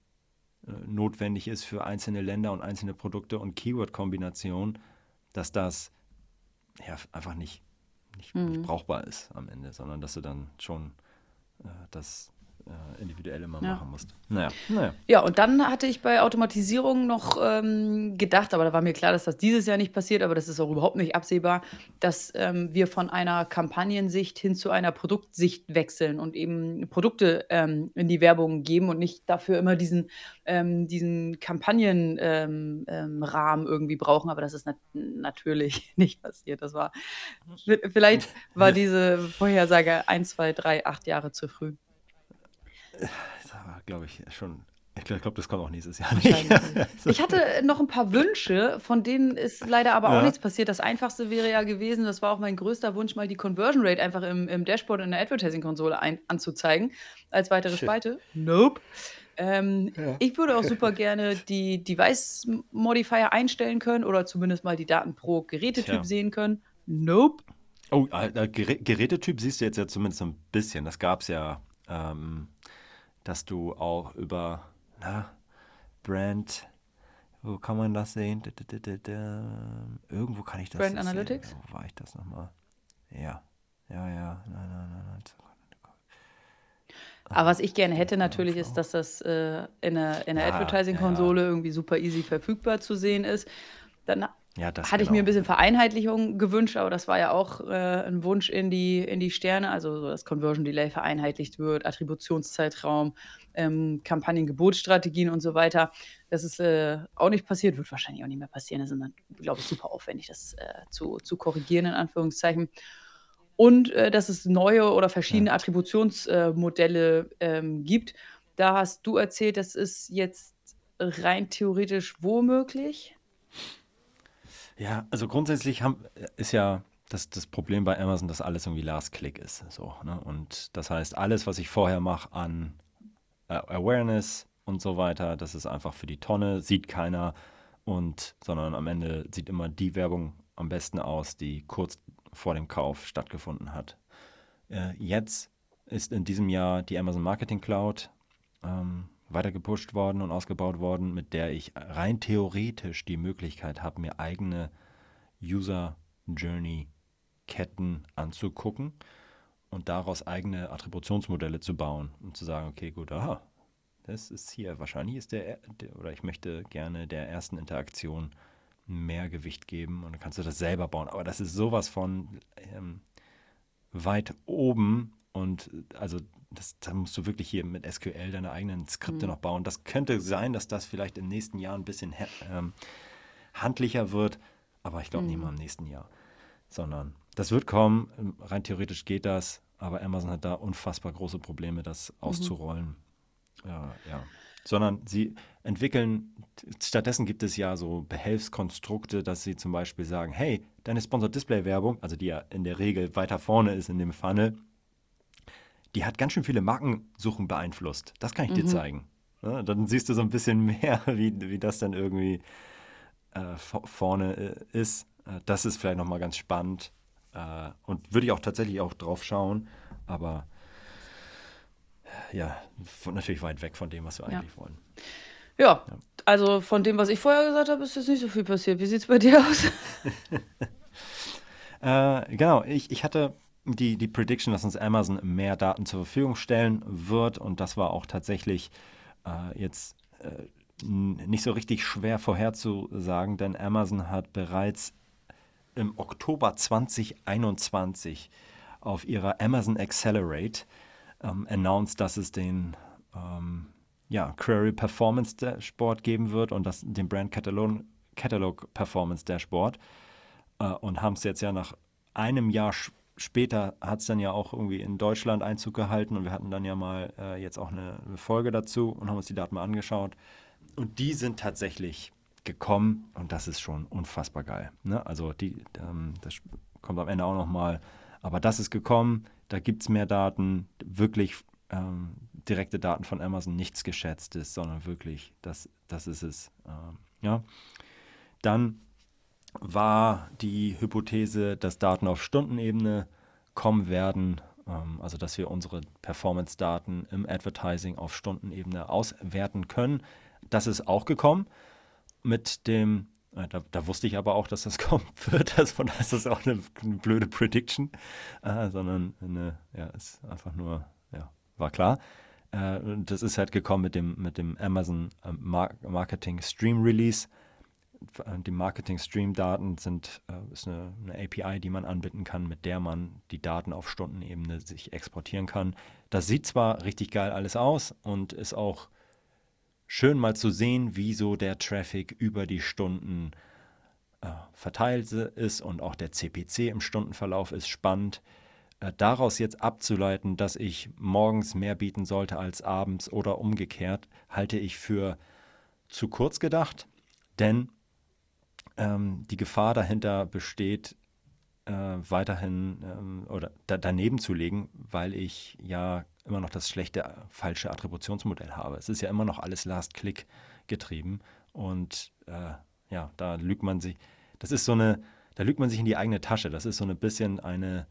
Speaker 1: äh, notwendig ist für einzelne Länder und einzelne Produkte und Keyword-Kombinationen dass das ja einfach nicht, nicht, mhm. nicht, brauchbar ist am Ende, sondern dass du dann schon äh, das äh, individuell immer ja. machen musst.
Speaker 2: Naja, naja. Ja, und dann hatte ich bei Automatisierung noch ähm, gedacht, aber da war mir klar, dass das dieses Jahr nicht passiert, aber das ist auch überhaupt nicht absehbar, dass ähm, wir von einer Kampagnensicht hin zu einer Produktsicht wechseln und eben Produkte ähm, in die Werbung geben und nicht dafür immer diesen, ähm, diesen Kampagnenrahmen ähm, ähm, irgendwie brauchen. Aber das ist nat natürlich nicht passiert. Das war, vielleicht war diese Vorhersage ein, zwei, drei, acht Jahre zu früh.
Speaker 1: Glaube ich, schon. Ich glaube, glaub, das kommt auch nächstes Jahr
Speaker 2: nicht. ich hatte noch ein paar Wünsche, von denen ist leider aber auch ja. nichts passiert. Das einfachste wäre ja gewesen, das war auch mein größter Wunsch, mal die Conversion Rate einfach im, im Dashboard in der Advertising-Konsole anzuzeigen, als weitere Shit. Spalte. Nope. Ähm, ja. Ich würde auch super gerne die Device Modifier einstellen können oder zumindest mal die Daten pro Gerätetyp Tja. sehen können. Nope.
Speaker 1: Oh, äh, Gerätetyp siehst du jetzt ja zumindest ein bisschen. Das gab es ja ähm, dass du auch über na, Brand, wo kann man das sehen? Irgendwo kann ich das
Speaker 2: Brand Analytics?
Speaker 1: Sehen. Wo war ich das nochmal? Ja, ja, ja. Nein, nein, nein, nein.
Speaker 2: Aber was ich gerne hätte natürlich ist, dass das äh, in der, in der ja, Advertising-Konsole ja, ja. irgendwie super easy verfügbar zu sehen ist. Dann ja, das Hatte ich mir ein bisschen Vereinheitlichung gewünscht, aber das war ja auch äh, ein Wunsch in die, in die Sterne, also so, dass Conversion Delay vereinheitlicht wird, Attributionszeitraum, ähm, Kampagnengebotsstrategien und so weiter. Das ist äh, auch nicht passiert, wird wahrscheinlich auch nicht mehr passieren. Das ist, glaube ich, super aufwendig, das äh, zu, zu korrigieren, in Anführungszeichen. Und äh, dass es neue oder verschiedene ja. Attributionsmodelle ähm, gibt. Da hast du erzählt, das ist jetzt rein theoretisch womöglich.
Speaker 1: Ja, also grundsätzlich haben, ist ja das, das Problem bei Amazon, dass alles irgendwie Last Click ist. So, ne? Und das heißt, alles, was ich vorher mache an äh, Awareness und so weiter, das ist einfach für die Tonne, sieht keiner und sondern am Ende sieht immer die Werbung am besten aus, die kurz vor dem Kauf stattgefunden hat. Äh, jetzt ist in diesem Jahr die Amazon Marketing Cloud ähm, weiter gepusht worden und ausgebaut worden, mit der ich rein theoretisch die Möglichkeit habe, mir eigene User Journey Ketten anzugucken und daraus eigene Attributionsmodelle zu bauen und zu sagen, okay, gut, aha, das ist hier, wahrscheinlich ist der, der oder ich möchte gerne der ersten Interaktion mehr Gewicht geben und dann kannst du das selber bauen. Aber das ist sowas von ähm, weit oben und also das, da musst du wirklich hier mit SQL deine eigenen Skripte mhm. noch bauen. Das könnte sein, dass das vielleicht im nächsten Jahr ein bisschen ähm, handlicher wird, aber ich glaube mhm. nicht mal im nächsten Jahr, sondern das wird kommen. Rein theoretisch geht das, aber Amazon hat da unfassbar große Probleme, das mhm. auszurollen. Ja, ja. Sondern sie entwickeln, stattdessen gibt es ja so Behelfskonstrukte, dass sie zum Beispiel sagen, hey, deine Sponsored Display Werbung, also die ja in der Regel weiter vorne ist in dem Funnel, die hat ganz schön viele Markensuchen beeinflusst. Das kann ich mhm. dir zeigen. Ja, dann siehst du so ein bisschen mehr, wie, wie das dann irgendwie äh, vorne äh, ist. Äh, das ist vielleicht nochmal ganz spannend. Äh, und würde ich auch tatsächlich auch drauf schauen. Aber ja, natürlich weit weg von dem, was wir ja. eigentlich wollen.
Speaker 2: Ja, ja, also von dem, was ich vorher gesagt habe, ist jetzt nicht so viel passiert. Wie sieht es bei dir aus?
Speaker 1: äh, genau, ich, ich hatte die, die Prediction, dass uns Amazon mehr Daten zur Verfügung stellen wird. Und das war auch tatsächlich äh, jetzt äh, nicht so richtig schwer vorherzusagen, denn Amazon hat bereits im Oktober 2021 auf ihrer Amazon Accelerate ähm, announced, dass es den ähm, ja, Query Performance Dashboard geben wird und das, den Brand Catalog, Catalog Performance Dashboard. Äh, und haben es jetzt ja nach einem Jahr später hat es dann ja auch irgendwie in Deutschland Einzug gehalten und wir hatten dann ja mal äh, jetzt auch eine, eine, Folge dazu und haben uns die Daten mal angeschaut. Und die sind tatsächlich gekommen und das ist schon unfassbar geil. Ne? Also die, ähm, das kommt am Ende auch nochmal. Aber das ist gekommen, da gibt es mehr Daten, wirklich ähm, direkte Daten von Amazon, nichts Geschätztes, sondern wirklich, das, das ist es. Ähm, ja. Dann war die Hypothese, dass Daten auf Stundenebene kommen werden, ähm, also dass wir unsere Performance-Daten im Advertising auf Stundenebene auswerten können. Das ist auch gekommen mit dem, äh, da, da, wusste ich aber auch, dass das kommen wird, von daher ist das auch eine, eine blöde Prediction, äh, sondern eine, ja, ist einfach nur, ja, war klar. Äh, das ist halt gekommen mit dem, mit dem Amazon Marketing Stream Release die Marketing-Stream-Daten sind äh, ist eine, eine, API, die man anbinden kann, mit der man die Daten auf Stundenebene sich exportieren kann. Das sieht zwar richtig geil alles aus und ist auch schön mal zu sehen, wie so der Traffic über die Stunden äh, verteilt ist und auch der CPC im Stundenverlauf ist spannend. Äh, daraus jetzt abzuleiten, dass ich morgens mehr bieten sollte als abends oder umgekehrt, halte ich für zu kurz gedacht, denn ähm, die Gefahr dahinter besteht, äh, weiterhin ähm, oder da, daneben zu legen, weil ich ja immer noch das schlechte, falsche Attributionsmodell habe. Es ist ja immer noch alles Last-Click getrieben und äh, ja, da lügt man sich, das ist so eine, da lügt man sich in die eigene Tasche. Das ist so ein bisschen eine,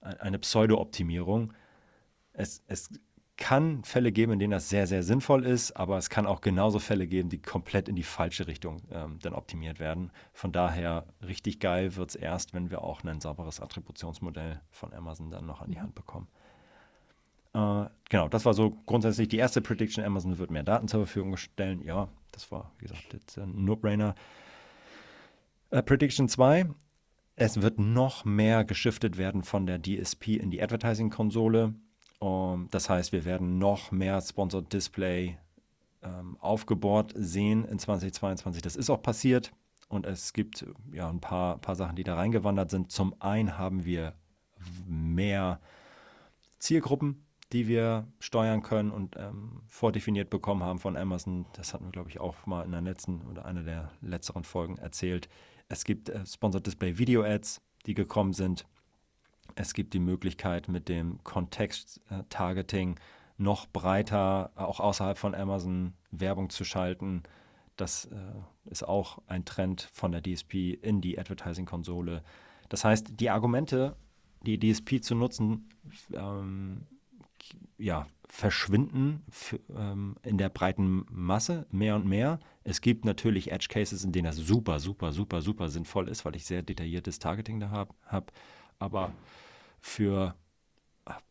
Speaker 1: eine Pseudo-Optimierung. Es, es kann Fälle geben, in denen das sehr, sehr sinnvoll ist, aber es kann auch genauso Fälle geben, die komplett in die falsche Richtung ähm, dann optimiert werden. Von daher richtig geil wird es erst, wenn wir auch ein sauberes Attributionsmodell von Amazon dann noch an die. Hand bekommen. Äh, genau, das war so grundsätzlich die erste Prediction. Amazon wird mehr Daten zur Verfügung stellen. Ja, das war, wie gesagt, jetzt ein No-Brainer. Äh, Prediction 2, es wird noch mehr geschiftet werden von der DSP in die Advertising-Konsole. Um, das heißt, wir werden noch mehr Sponsored Display ähm, aufgebohrt sehen in 2022. Das ist auch passiert und es gibt ja ein paar, paar Sachen, die da reingewandert sind. Zum einen haben wir mehr Zielgruppen, die wir steuern können und ähm, vordefiniert bekommen haben von Amazon. Das hatten wir, glaube ich, auch mal in der letzten oder einer der letzteren Folgen erzählt. Es gibt äh, Sponsored Display Video Ads, die gekommen sind. Es gibt die Möglichkeit, mit dem Kontext-Targeting noch breiter, auch außerhalb von Amazon, Werbung zu schalten. Das äh, ist auch ein Trend von der DSP in die Advertising-Konsole. Das heißt, die Argumente, die DSP zu nutzen, ähm, ja, verschwinden ähm, in der breiten Masse mehr und mehr. Es gibt natürlich Edge Cases, in denen das super, super, super, super sinnvoll ist, weil ich sehr detailliertes Targeting da habe. Hab aber für,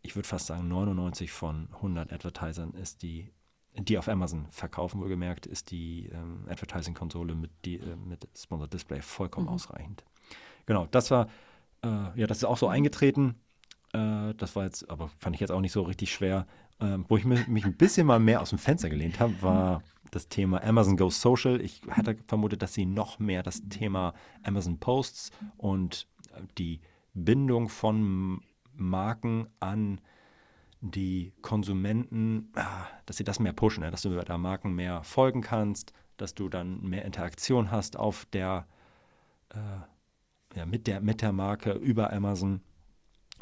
Speaker 1: ich würde fast sagen, 99 von 100 Advertisern ist die die auf Amazon verkaufen, wohlgemerkt, ist die ähm, Advertising-Konsole mit, die, äh, mit Sponsored Display vollkommen mhm. ausreichend. Genau, das war, äh, ja, das ist auch so eingetreten. Äh, das war jetzt, aber fand ich jetzt auch nicht so richtig schwer. Ähm, wo ich mich, mich ein bisschen mal mehr aus dem Fenster gelehnt habe, war das Thema Amazon Goes Social. Ich hatte vermutet, dass sie noch mehr das Thema Amazon Posts und äh, die Bindung von Marken an die Konsumenten, ah, dass sie das mehr pushen, dass du da Marken mehr folgen kannst, dass du dann mehr Interaktion hast auf der, äh, ja, mit der, mit der Marke über Amazon.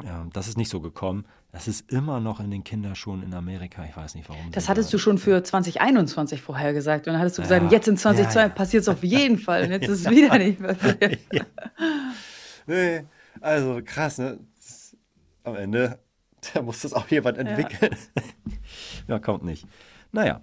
Speaker 1: Ja, das ist nicht so gekommen. Das ist immer noch in den Kinderschuhen in Amerika. Ich weiß nicht warum.
Speaker 2: Das hattest du schon für 2021 vorhergesagt. Und dann hattest du gesagt, ja, jetzt in 2022 ja, passiert es auf jeden Fall. Und jetzt ist es wieder nicht passiert.
Speaker 1: Nee, also krass, ne? Am Ende, da muss das auch jemand entwickeln. Ja, kommt nicht. Naja,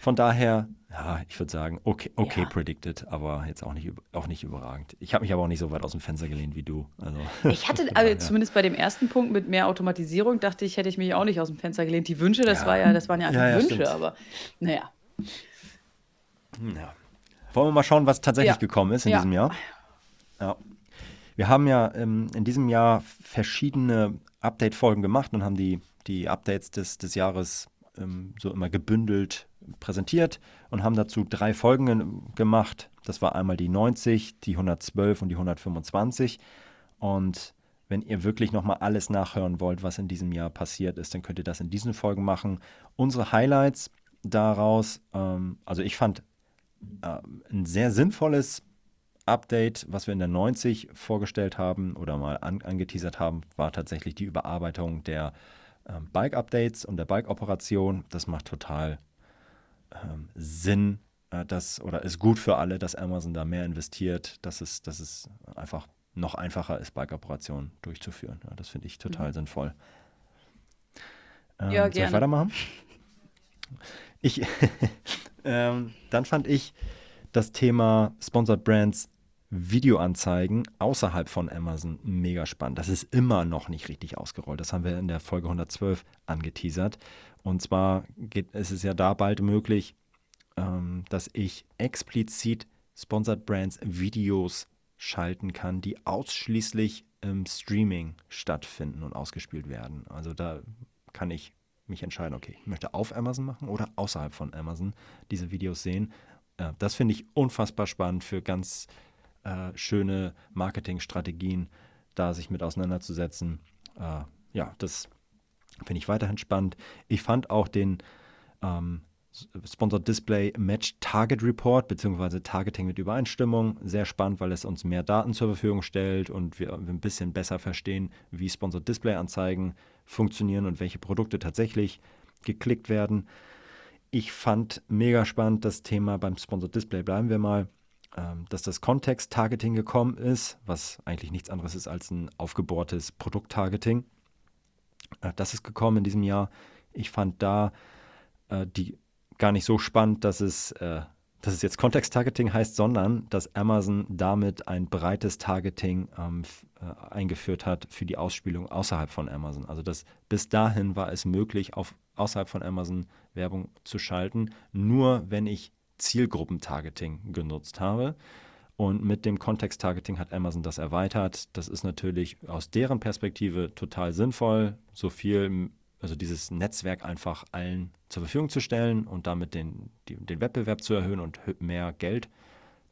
Speaker 1: von daher ja, ich würde sagen, okay, okay ja. predicted, aber jetzt auch nicht, auch nicht überragend. Ich habe mich aber auch nicht so weit aus dem Fenster gelehnt wie du. Also,
Speaker 2: ich hatte, also ja. zumindest bei dem ersten Punkt mit mehr Automatisierung, dachte ich, hätte ich mich auch nicht aus dem Fenster gelehnt. Die Wünsche, das, ja. War ja, das waren ja einfach Wünsche, stimmt. aber naja.
Speaker 1: Ja. Wollen wir mal schauen, was tatsächlich gekommen ist in diesem Jahr? Ja. Wir haben ja ähm, in diesem Jahr verschiedene Update-Folgen gemacht und haben die, die Updates des, des Jahres ähm, so immer gebündelt präsentiert und haben dazu drei Folgen gemacht. Das war einmal die 90, die 112 und die 125. Und wenn ihr wirklich nochmal alles nachhören wollt, was in diesem Jahr passiert ist, dann könnt ihr das in diesen Folgen machen. Unsere Highlights daraus, ähm, also ich fand äh, ein sehr sinnvolles Update, was wir in der 90 vorgestellt haben oder mal an, angeteasert haben, war tatsächlich die Überarbeitung der äh, Bike-Updates und der Bike-Operation. Das macht total ähm, Sinn, äh, dass, oder ist gut für alle, dass Amazon da mehr investiert, dass es, dass es einfach noch einfacher ist, Bike-Operationen durchzuführen. Ja, das finde ich total mhm. sinnvoll. Ähm, ja, soll ich weitermachen? Ich, ähm, dann fand ich das Thema Sponsored Brands Videoanzeigen außerhalb von Amazon mega spannend. Das ist immer noch nicht richtig ausgerollt. Das haben wir in der Folge 112 angeteasert. Und zwar geht, ist es ja da bald möglich, ähm, dass ich explizit Sponsored Brands Videos schalten kann, die ausschließlich im Streaming stattfinden und ausgespielt werden. Also da kann ich mich entscheiden, okay, ich möchte auf Amazon machen oder außerhalb von Amazon diese Videos sehen. Äh, das finde ich unfassbar spannend für ganz äh, schöne Marketingstrategien, da sich mit auseinanderzusetzen. Äh, ja, das finde ich weiterhin spannend. Ich fand auch den ähm, Sponsored Display Match Target Report bzw. Targeting mit Übereinstimmung sehr spannend, weil es uns mehr Daten zur Verfügung stellt und wir, ein bisschen besser verstehen, wie Sponsored Display Anzeigen funktionieren und welche Produkte tatsächlich geklickt werden. Ich fand mega spannend das Thema beim Sponsored Display bleiben wir mal, dass das Kontext-Targeting gekommen ist, was eigentlich nichts anderes ist als ein aufgebohrtes Produkt-Targeting. Äh, das ist gekommen in diesem Jahr. Ich fand da äh, die gar nicht so spannend, dass es, äh, dass es jetzt Kontext-Targeting heißt, sondern dass Amazon damit ein breites Targeting ähm, äh, eingeführt hat für die Ausspielung außerhalb von Amazon. Also das, bis dahin war es möglich, auf, außerhalb von Amazon Werbung zu schalten, nur wenn ich Zielgruppentargeting genutzt habe. Und mit dem Kontext-Targeting hat Amazon das erweitert. Das ist natürlich aus deren Perspektive total sinnvoll, so viel, also dieses Netzwerk einfach allen zur Verfügung zu stellen und damit den, den Wettbewerb zu erhöhen und mehr Geld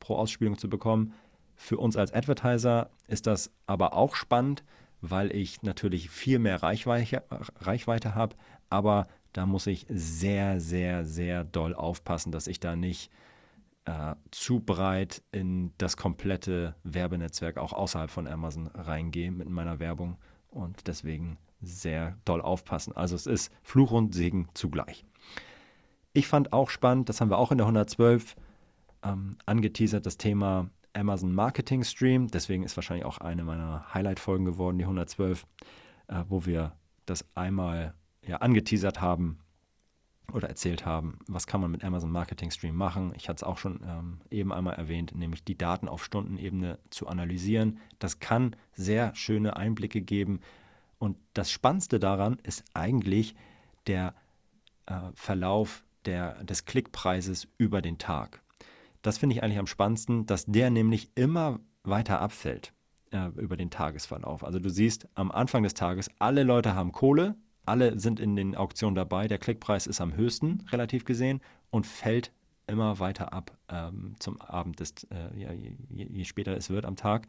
Speaker 1: pro Ausspielung zu bekommen. Für uns als Advertiser ist das aber auch spannend, weil ich natürlich viel mehr Reichweite, Reichweite habe, aber da muss ich sehr, sehr, sehr doll aufpassen, dass ich da nicht äh, zu breit in das komplette Werbenetzwerk auch außerhalb von Amazon reingehe mit meiner Werbung und deswegen sehr doll aufpassen. Also es ist Fluch und Segen zugleich. Ich fand auch spannend, das haben wir auch in der 112 ähm, angeteasert, das Thema Amazon Marketing Stream. Deswegen ist wahrscheinlich auch eine meiner Highlight-Folgen geworden, die 112, äh, wo wir das einmal ja, angeteasert haben oder erzählt haben, was kann man mit Amazon Marketing Stream machen. Ich hatte es auch schon ähm, eben einmal erwähnt, nämlich die Daten auf Stundenebene zu analysieren. Das kann sehr schöne Einblicke geben. Und das Spannendste daran ist eigentlich der äh, Verlauf der, des Klickpreises über den Tag. Das finde ich eigentlich am spannendsten, dass der nämlich immer weiter abfällt äh, über den Tagesverlauf. Also du siehst am Anfang des Tages, alle Leute haben Kohle, alle sind in den Auktionen dabei, der Klickpreis ist am höchsten relativ gesehen und fällt immer weiter ab ähm, zum Abend, des, äh, ja, je, je, später es wird am Tag,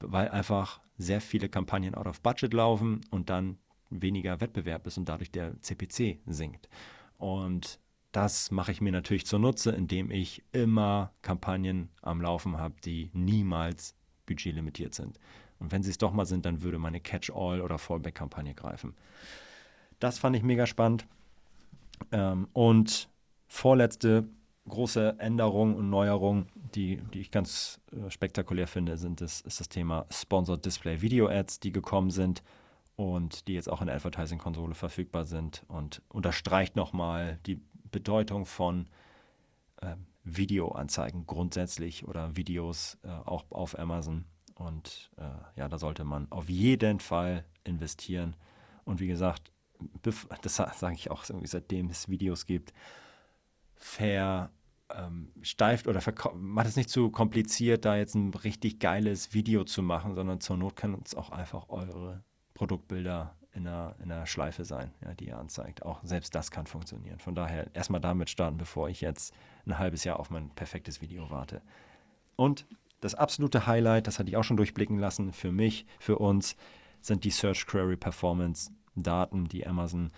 Speaker 1: weil einfach sehr viele Kampagnen out of budget laufen und dann weniger Wettbewerb ist und dadurch der CPC sinkt. Und das mache ich mir natürlich zunutze, indem ich immer Kampagnen am Laufen habe, die niemals budgetlimitiert sind. Und wenn sie es doch mal sind, dann würde meine Catch-all oder Fallback-Kampagne greifen. Das fand ich mega spannend. Ähm, und vorletzte große Änderung und Neuerung, die, die ich ganz äh, spektakulär finde, sind das, ist das Thema Sponsored Display Video Ads, die gekommen sind und die jetzt auch in der Advertising-Konsole verfügbar sind und unterstreicht nochmal die Bedeutung von äh, Videoanzeigen grundsätzlich oder Videos äh, auch auf Amazon. Und äh, ja, da sollte man auf jeden Fall investieren. Und wie gesagt, das sage ich auch irgendwie seitdem es Videos gibt, versteift ähm, oder macht es nicht zu kompliziert, da jetzt ein richtig geiles Video zu machen, sondern zur Not können uns auch einfach eure Produktbilder in einer, in einer Schleife sein, ja, die ihr anzeigt. Auch selbst das kann funktionieren. Von daher erstmal damit starten, bevor ich jetzt ein halbes Jahr auf mein perfektes Video warte. Und das absolute Highlight, das hatte ich auch schon durchblicken lassen, für mich, für uns, sind die Search Query Performance Daten, die Amazon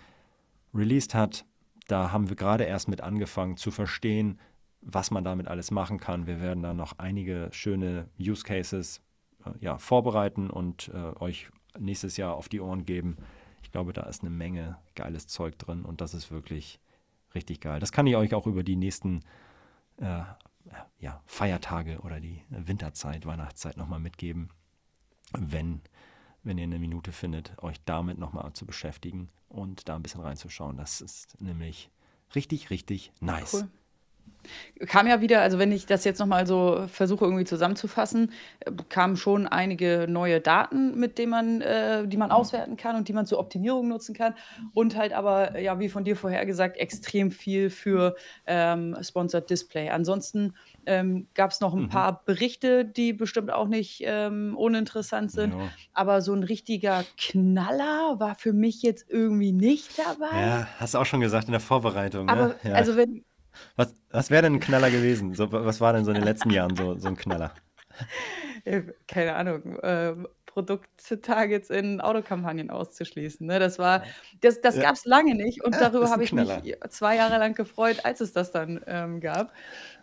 Speaker 1: released hat. Da haben wir gerade erst mit angefangen zu verstehen, was man damit alles machen kann. Wir werden da noch einige schöne Use Cases äh, ja, vorbereiten und äh, euch nächstes Jahr auf die Ohren geben. Ich glaube, da ist eine Menge geiles Zeug drin und das ist wirklich richtig geil. Das kann ich euch auch über die nächsten äh, ja, Feiertage oder die Winterzeit, Weihnachtszeit nochmal mitgeben, wenn, wenn ihr eine Minute findet, euch damit nochmal zu beschäftigen und da ein bisschen reinzuschauen. Das ist nämlich richtig, richtig nice. Cool.
Speaker 2: Kam ja wieder, also wenn ich das jetzt nochmal so versuche irgendwie zusammenzufassen, kamen schon einige neue Daten, mit denen man, äh, die man mhm. auswerten kann und die man zur Optimierung nutzen kann. Und halt aber, ja, wie von dir vorher gesagt, extrem viel für ähm, Sponsored Display. Ansonsten ähm, gab es noch ein mhm. paar Berichte, die bestimmt auch nicht ähm, uninteressant sind. Ja. Aber so ein richtiger Knaller war für mich jetzt irgendwie nicht dabei.
Speaker 1: Ja, hast du auch schon gesagt in der Vorbereitung. Ne?
Speaker 2: Aber
Speaker 1: ja.
Speaker 2: also wenn
Speaker 1: was, was wäre denn ein Knaller gewesen? So, was war denn so in den letzten Jahren so, so ein Knaller?
Speaker 2: Keine Ahnung. Äh, Produkttargets in Autokampagnen auszuschließen. Ne? Das war, das, das ja. gab es lange nicht und ja, darüber habe ich Knaller. mich zwei Jahre lang gefreut, als es das dann ähm, gab,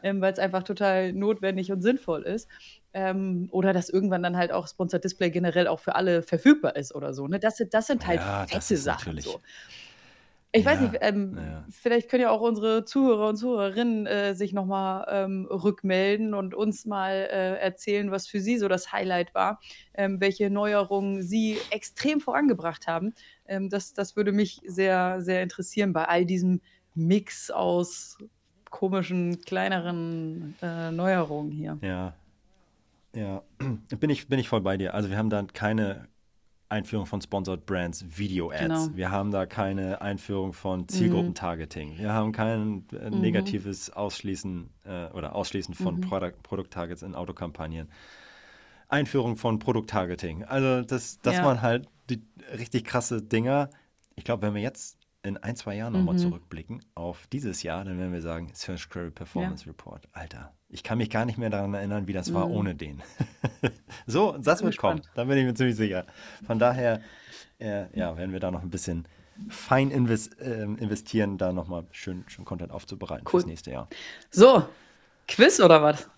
Speaker 2: ähm, weil es einfach total notwendig und sinnvoll ist. Ähm, oder dass irgendwann dann halt auch Sponsored Display generell auch für alle verfügbar ist oder so. Ne? Das, das sind halt ja, fette Sachen. So. Ich weiß nicht, ähm, ja. vielleicht können ja auch unsere Zuhörer und Zuhörerinnen äh, sich nochmal ähm, rückmelden und uns mal äh, erzählen, was für sie so das Highlight war, ähm, welche Neuerungen sie extrem vorangebracht haben. Ähm, das, das würde mich sehr, sehr interessieren bei all diesem Mix aus komischen, kleineren äh, Neuerungen hier.
Speaker 1: Ja. Ja, bin ich, bin ich voll bei dir. Also wir haben da keine Einführung von Sponsored Brands, Video-Ads. Genau. Wir haben da keine Einführung von mhm. Zielgruppentargeting. Wir haben kein äh, mhm. negatives Ausschließen äh, oder Ausschließen von mhm. Product, Produkttargets in Autokampagnen. Einführung von Produkttargeting. Also das, das ja. waren halt die richtig krasse Dinger. Ich glaube, wenn wir jetzt in ein, zwei Jahren nochmal mhm. zurückblicken auf dieses Jahr, dann werden wir sagen, Search Query Performance ja. Report. Alter, ich kann mich gar nicht mehr daran erinnern, wie das mhm. war ohne den. so, das wird kommen, da bin ich mir ziemlich sicher. Von daher, äh, ja, werden wir da noch ein bisschen fein invest, äh, investieren, da nochmal schön, schön Content aufzubereiten cool. fürs nächste Jahr.
Speaker 2: So, Quiz oder was?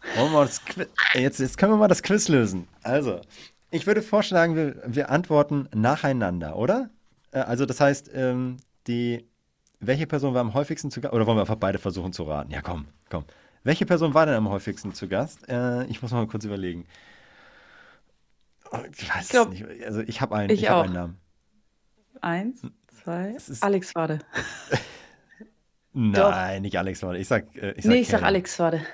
Speaker 1: Jetzt, jetzt können wir mal das Quiz lösen. Also, ich würde vorschlagen, wir, wir antworten nacheinander, oder? Äh, also das heißt, ähm, die, welche Person war am häufigsten zu Gast? Oder wollen wir einfach beide versuchen zu raten? Ja, komm, komm. Welche Person war denn am häufigsten zu Gast? Äh, ich muss mal kurz überlegen. Oh, ich weiß ich glaub, es nicht. Also ich habe einen,
Speaker 2: ich,
Speaker 1: ich habe einen Namen.
Speaker 2: Eins, zwei. Alex Wade.
Speaker 1: Nein, Doch. nicht Alex Wade. Ich sag,
Speaker 2: äh, ich sag Nee, ich Kellen. sag Alex Wade.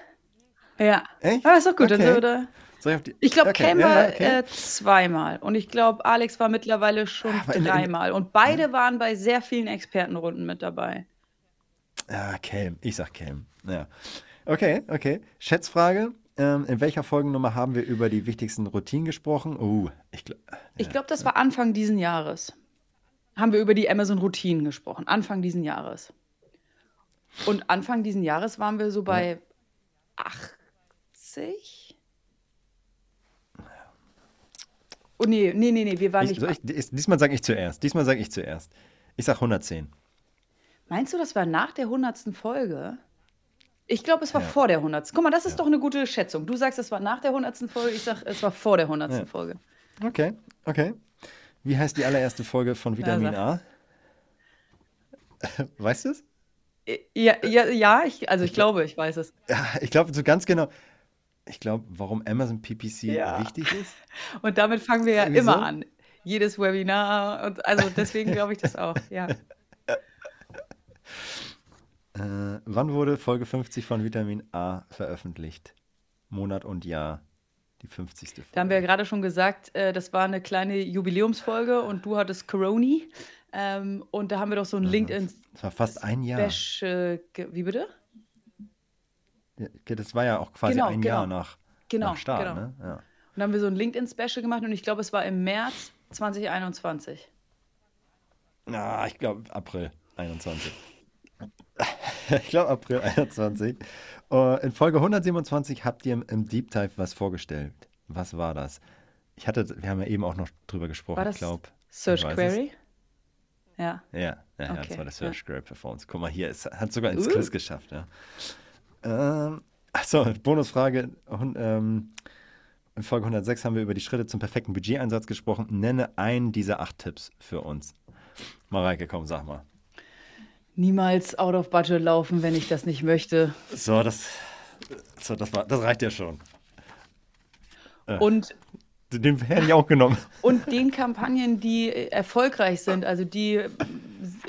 Speaker 2: Ja. Echt? Ah, ist doch gut. Okay. Dann sind ich, ich glaube, okay, Cam war okay. äh, zweimal und ich glaube, Alex war mittlerweile schon ah, dreimal. Und beide waren bei sehr vielen Expertenrunden mit dabei.
Speaker 1: Ja, Kelm. Ich sag Kelm. Ja. Okay, okay. Schätzfrage. Ähm, in welcher Folgennummer haben wir über die wichtigsten Routinen gesprochen? Oh, ich glaube.
Speaker 2: Ich glaube, das war Anfang diesen Jahres. Haben wir über die Amazon-Routinen gesprochen. Anfang diesen Jahres. Und Anfang diesen Jahres waren wir so bei 80? Oh nee, nee, nee, nee, wir waren
Speaker 1: Ich,
Speaker 2: nicht.
Speaker 1: ich, dies- diesmal sage ich zuerst. Diesmal sage ich zuerst. Ich sag 110.
Speaker 2: Meinst du, das war nach der 100. Folge? Ich glaube, es war
Speaker 1: Ja.
Speaker 2: vor der 100. Guck mal, das ist
Speaker 1: Ja.
Speaker 2: doch eine gute Schätzung. Du sagst, es war nach der 100. Folge, ich sag, es war vor der 100.
Speaker 1: Ja.
Speaker 2: Folge.
Speaker 1: Okay, okay. Wie heißt die allererste Folge von Vitamin A? Weißt du es?
Speaker 2: Ja, ja, ja ich, also ich glaube, ich weiß es.
Speaker 1: Ja, ich glaube so ganz genau. Ich glaube, warum Amazon PPC
Speaker 2: Ja.
Speaker 1: wichtig ist.
Speaker 2: Und damit fangen wir ja immer
Speaker 1: so?
Speaker 2: an. Jedes Webinar und also deswegen glaube ich das auch. Ja.
Speaker 1: Äh, wann wurde Folge 50 von Vitamin A veröffentlicht? Monat und Jahr. Die 50. Folge.
Speaker 2: Da haben wir ja gerade schon gesagt, äh, das war eine kleine Jubiläumsfolge und du hattest Coroni. Ähm, und da haben wir doch so ein LinkedIn
Speaker 1: Das war fast ein Jahr.
Speaker 2: Wie bitte?
Speaker 1: Ja, Das war ja auch quasi
Speaker 2: Genau,
Speaker 1: ein
Speaker 2: genau.
Speaker 1: Jahr nach,
Speaker 2: Genau,
Speaker 1: nach Start.
Speaker 2: genau.
Speaker 1: Ne? Ja.
Speaker 2: Und da haben wir so ein LinkedIn-Special gemacht und ich glaube, es war im März 2021.
Speaker 1: Ah, ich glaube April 21. ich glaube April 21. Äh, in Folge 127 habt ihr im, im Deep Dive was vorgestellt. Was war das? Ich hatte, wir haben ja eben auch noch drüber gesprochen.
Speaker 2: War das
Speaker 1: ich glaube.
Speaker 2: Search
Speaker 1: es.
Speaker 2: Query? Ja.
Speaker 1: Ja, ja, ja, das
Speaker 2: Okay,
Speaker 1: war der
Speaker 2: ja.
Speaker 1: Search Query Performance. Guck mal hier, es hat sogar ins
Speaker 2: Uh.
Speaker 1: Quiz geschafft. Ja. Ähm, achso, Bonusfrage. Ähm, in Folge 106 haben wir über die Schritte zum perfekten Budgeteinsatz gesprochen. Nenne einen dieser acht Tipps für uns. Mareike, komm, sag mal.
Speaker 2: Niemals out of budget laufen, wenn ich das nicht möchte.
Speaker 1: So, das, so, das, war, das reicht ja schon.
Speaker 2: Und,
Speaker 1: Den hätte ich auch genommen.
Speaker 2: und den Kampagnen, die erfolgreich sind, also die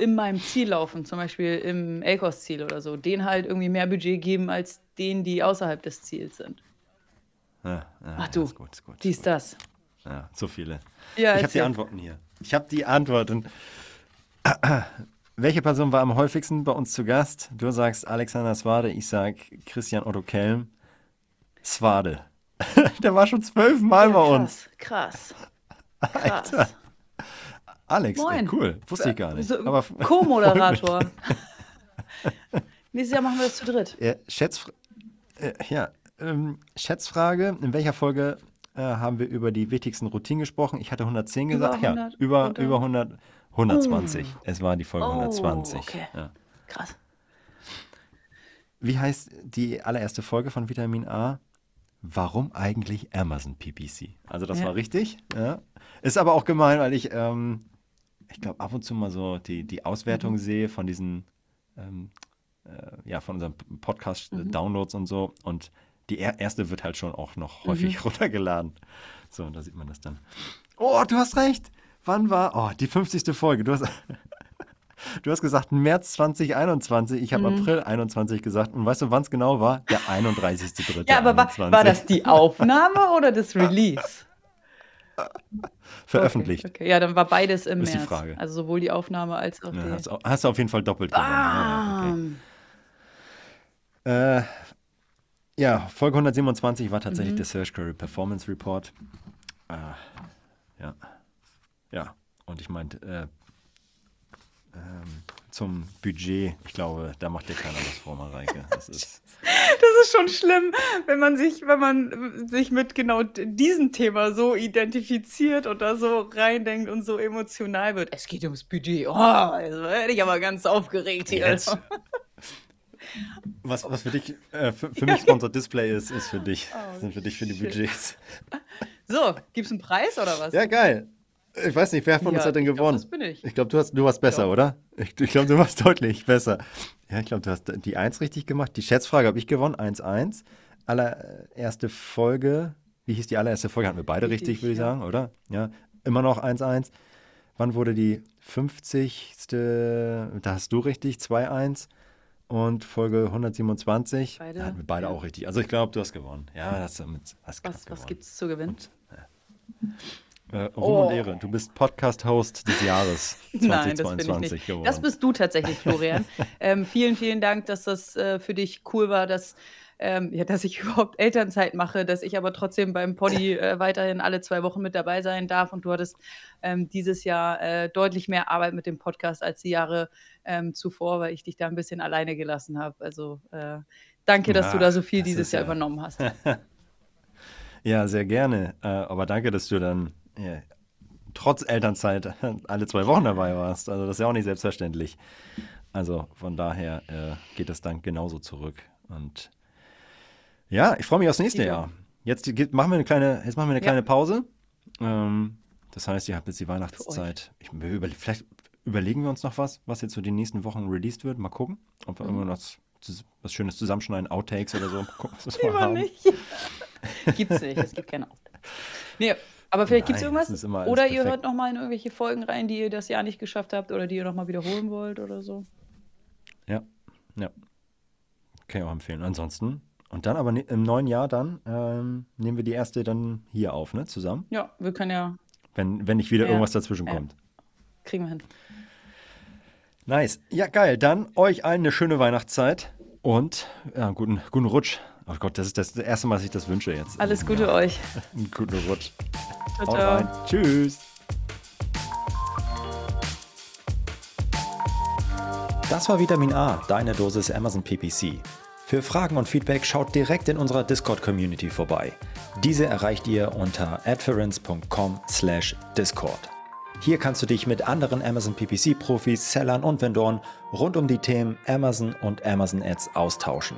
Speaker 2: in meinem Ziel laufen, zum Beispiel im ACOS-Ziel oder so, denen halt irgendwie mehr Budget geben als denen, die außerhalb des Ziels sind.
Speaker 1: Ja, ja,
Speaker 2: Ach
Speaker 1: ja,
Speaker 2: du,
Speaker 1: ist gut, ist gut.
Speaker 2: Dies, das.
Speaker 1: Ja, so viele.
Speaker 2: Ja,
Speaker 1: ich habe die. Antworten hier. Ich habe die Antworten. Welche Person war am häufigsten bei uns zu Gast? Du sagst Alexander Swade, ich sag Christian Otto Kelm. Swade. Der war schon zwölfmal bei uns.
Speaker 2: Krass, krass. Krass.
Speaker 1: Alex, ey,
Speaker 2: Moin.
Speaker 1: cool. Wusste ich gar nicht.
Speaker 2: So,
Speaker 1: Aber
Speaker 2: Co-Moderator. Nächstes Jahr machen wir das zu dritt.
Speaker 1: Ja, Schätz, äh, ja, ähm, Schätzfrage. In welcher Folge äh, haben wir über die wichtigsten Routinen gesprochen? Ich hatte 110
Speaker 2: Über
Speaker 1: gesagt.
Speaker 2: 100,
Speaker 1: ja, über,
Speaker 2: unter-
Speaker 1: über 100, 120. Es war die Folge
Speaker 2: Oh,
Speaker 1: 120.
Speaker 2: okay.
Speaker 1: Ja.
Speaker 2: Krass.
Speaker 1: Wie heißt die allererste Folge von Vitamin A? Warum eigentlich Amazon PPC? Also das
Speaker 2: Ja.
Speaker 1: war richtig. Ja. Ist aber auch gemein, weil ich, ähm, ich glaube, ab und zu mal so die, die Auswertung sehe von diesen, ähm, äh, ja, von unseren Podcast-Downloads und so. Und die er erste wird halt schon auch noch häufig runtergeladen. So, und da sieht man das dann. Oh, du hast recht. Wann war, oh, die 50. Folge. Du hast, du hast gesagt März 2021. Ich habe April 21 gesagt. Und weißt du, wann es genau war? Der 31.3.
Speaker 2: Ja, aber war, war das die Aufnahme oder das Release?
Speaker 1: veröffentlicht?
Speaker 2: Okay, okay. Ja, dann war beides im
Speaker 1: Ist die. Frage.
Speaker 2: Also sowohl die Aufnahme als auch
Speaker 1: Ja,
Speaker 2: die.
Speaker 1: hast, du- hast du auf jeden Fall doppelt gewonnen. Ja, okay. Äh, ja, Folge 127 war tatsächlich der Search Query Performance Report. Äh, ja. Ja, und ich meinte, äh, ähm, zum Budget, ich glaube, da macht dir keiner was vor, Mareike. Das ist,
Speaker 2: Das ist schon schlimm, wenn man sich, wenn man sich mit genau diesem Thema so identifiziert und da so reindenkt und so emotional wird. Es geht ums Budget. Oh, also werde ich aber ganz aufgeregt hier.
Speaker 1: Jetzt. was, was für dich, äh, für, für mich Sponsored Display ist, ist für dich.
Speaker 2: Oh,
Speaker 1: sind für dich für die
Speaker 2: shit.
Speaker 1: Budgets.
Speaker 2: So, gibt's einen Preis oder was?
Speaker 1: Ja, geil. Ich weiß nicht, wer von uns
Speaker 2: Ja,
Speaker 1: hat denn
Speaker 2: ich glaub,
Speaker 1: gewonnen?
Speaker 2: das bin ich.
Speaker 1: Ich glaube, du, hast- du warst besser,
Speaker 2: Ja.
Speaker 1: oder? Ich, ich glaube, du warst deutlich besser. Ja, ich glaube, du hast die 1 richtig gemacht. Die Schätzfrage habe ich gewonnen, 1-1. Allererste Folge, wie hieß die allererste Folge? Hatten wir beide richtig,
Speaker 2: Richtig,
Speaker 1: würde ich
Speaker 2: ja.
Speaker 1: sagen, oder? Ja, immer noch 1-1. Wann wurde die 50. Da hast du richtig, 2-1. Und Folge 127,
Speaker 2: Beide,
Speaker 1: da hatten wir beide
Speaker 2: ja.
Speaker 1: auch richtig. Also ich glaube, du hast gewonnen. Ja, das hast, hast knapp
Speaker 2: Was, was
Speaker 1: gewonnen.
Speaker 2: gibt's zu gewinnen?
Speaker 1: Äh, Ruhm oh. und Ehre. Du bist Podcast-Host des Jahres 2022 Nein, das bin ich nicht. geworden.
Speaker 2: Das bist du tatsächlich, Florian. ähm, vielen, vielen Dank, dass das äh, für dich cool war, dass, ähm, ja, dass ich überhaupt Elternzeit mache, dass ich aber trotzdem beim Poddy äh, weiterhin alle zwei Wochen mit dabei sein darf. Und du hattest ähm, dieses Jahr äh, deutlich mehr Arbeit mit dem Podcast als die Jahre ähm, zuvor, weil ich dich da ein bisschen alleine gelassen habe. Also äh, danke, dass ja, du da so viel dieses Jahr ja. übernommen hast.
Speaker 1: ja, sehr gerne. Äh, aber danke, dass du dann ja, trotz Elternzeit alle zwei Wochen dabei warst. Also das ist ja auch nicht selbstverständlich. Also von daher äh, geht das dann genauso zurück. Und ja, ich freue mich aufs nächste Jahr. Jetzt machen wir eine kleine, jetzt machen wir eine kleine ja. Pause. Ähm, das heißt, ihr habt jetzt die Weihnachtszeit. Ich, über, vielleicht überlegen wir uns noch was, was jetzt so die nächsten Wochen released wird. Mal gucken, ob wir mhm. noch was Schönes zusammenschneiden, Outtakes oder so. Gucken, was
Speaker 2: wir Lieber nicht. Gibt's nicht, es gibt keine Outtakes. Nee, aber vielleicht gibt es irgendwas. Oder ihr hört nochmal in irgendwelche Folgen rein, die ihr das Jahr nicht geschafft habt oder die ihr nochmal wiederholen wollt oder so.
Speaker 1: Ja, ja. Kann ich auch empfehlen. Ansonsten. Und dann aber ne, im neuen Jahr dann ähm, nehmen wir die erste dann hier auf, ne? Zusammen.
Speaker 2: Ja, wir können ja.
Speaker 1: Wenn, wenn nicht wieder ja, irgendwas dazwischen ja. kommt.
Speaker 2: Kriegen wir hin.
Speaker 1: Nice. Ja, geil. Dann euch allen eine schöne Weihnachtszeit und ja, guten, guten Rutsch. Oh Gott, das ist das erste Mal, dass ich das wünsche jetzt.
Speaker 2: Alles Gute ja. euch.
Speaker 1: Einen guten Rutsch. Ciao, Haut ciao. Rein. Tschüss. Das war Vitamin A, deine Dosis Amazon PPC. Für Fragen und Feedback schaut direkt in unserer Discord-Community vorbei. Diese erreicht ihr unter adference.com/discord. Hier kannst du dich mit anderen Amazon PPC-Profis, Sellern und Vendoren rund um die Themen Amazon und Amazon Ads austauschen.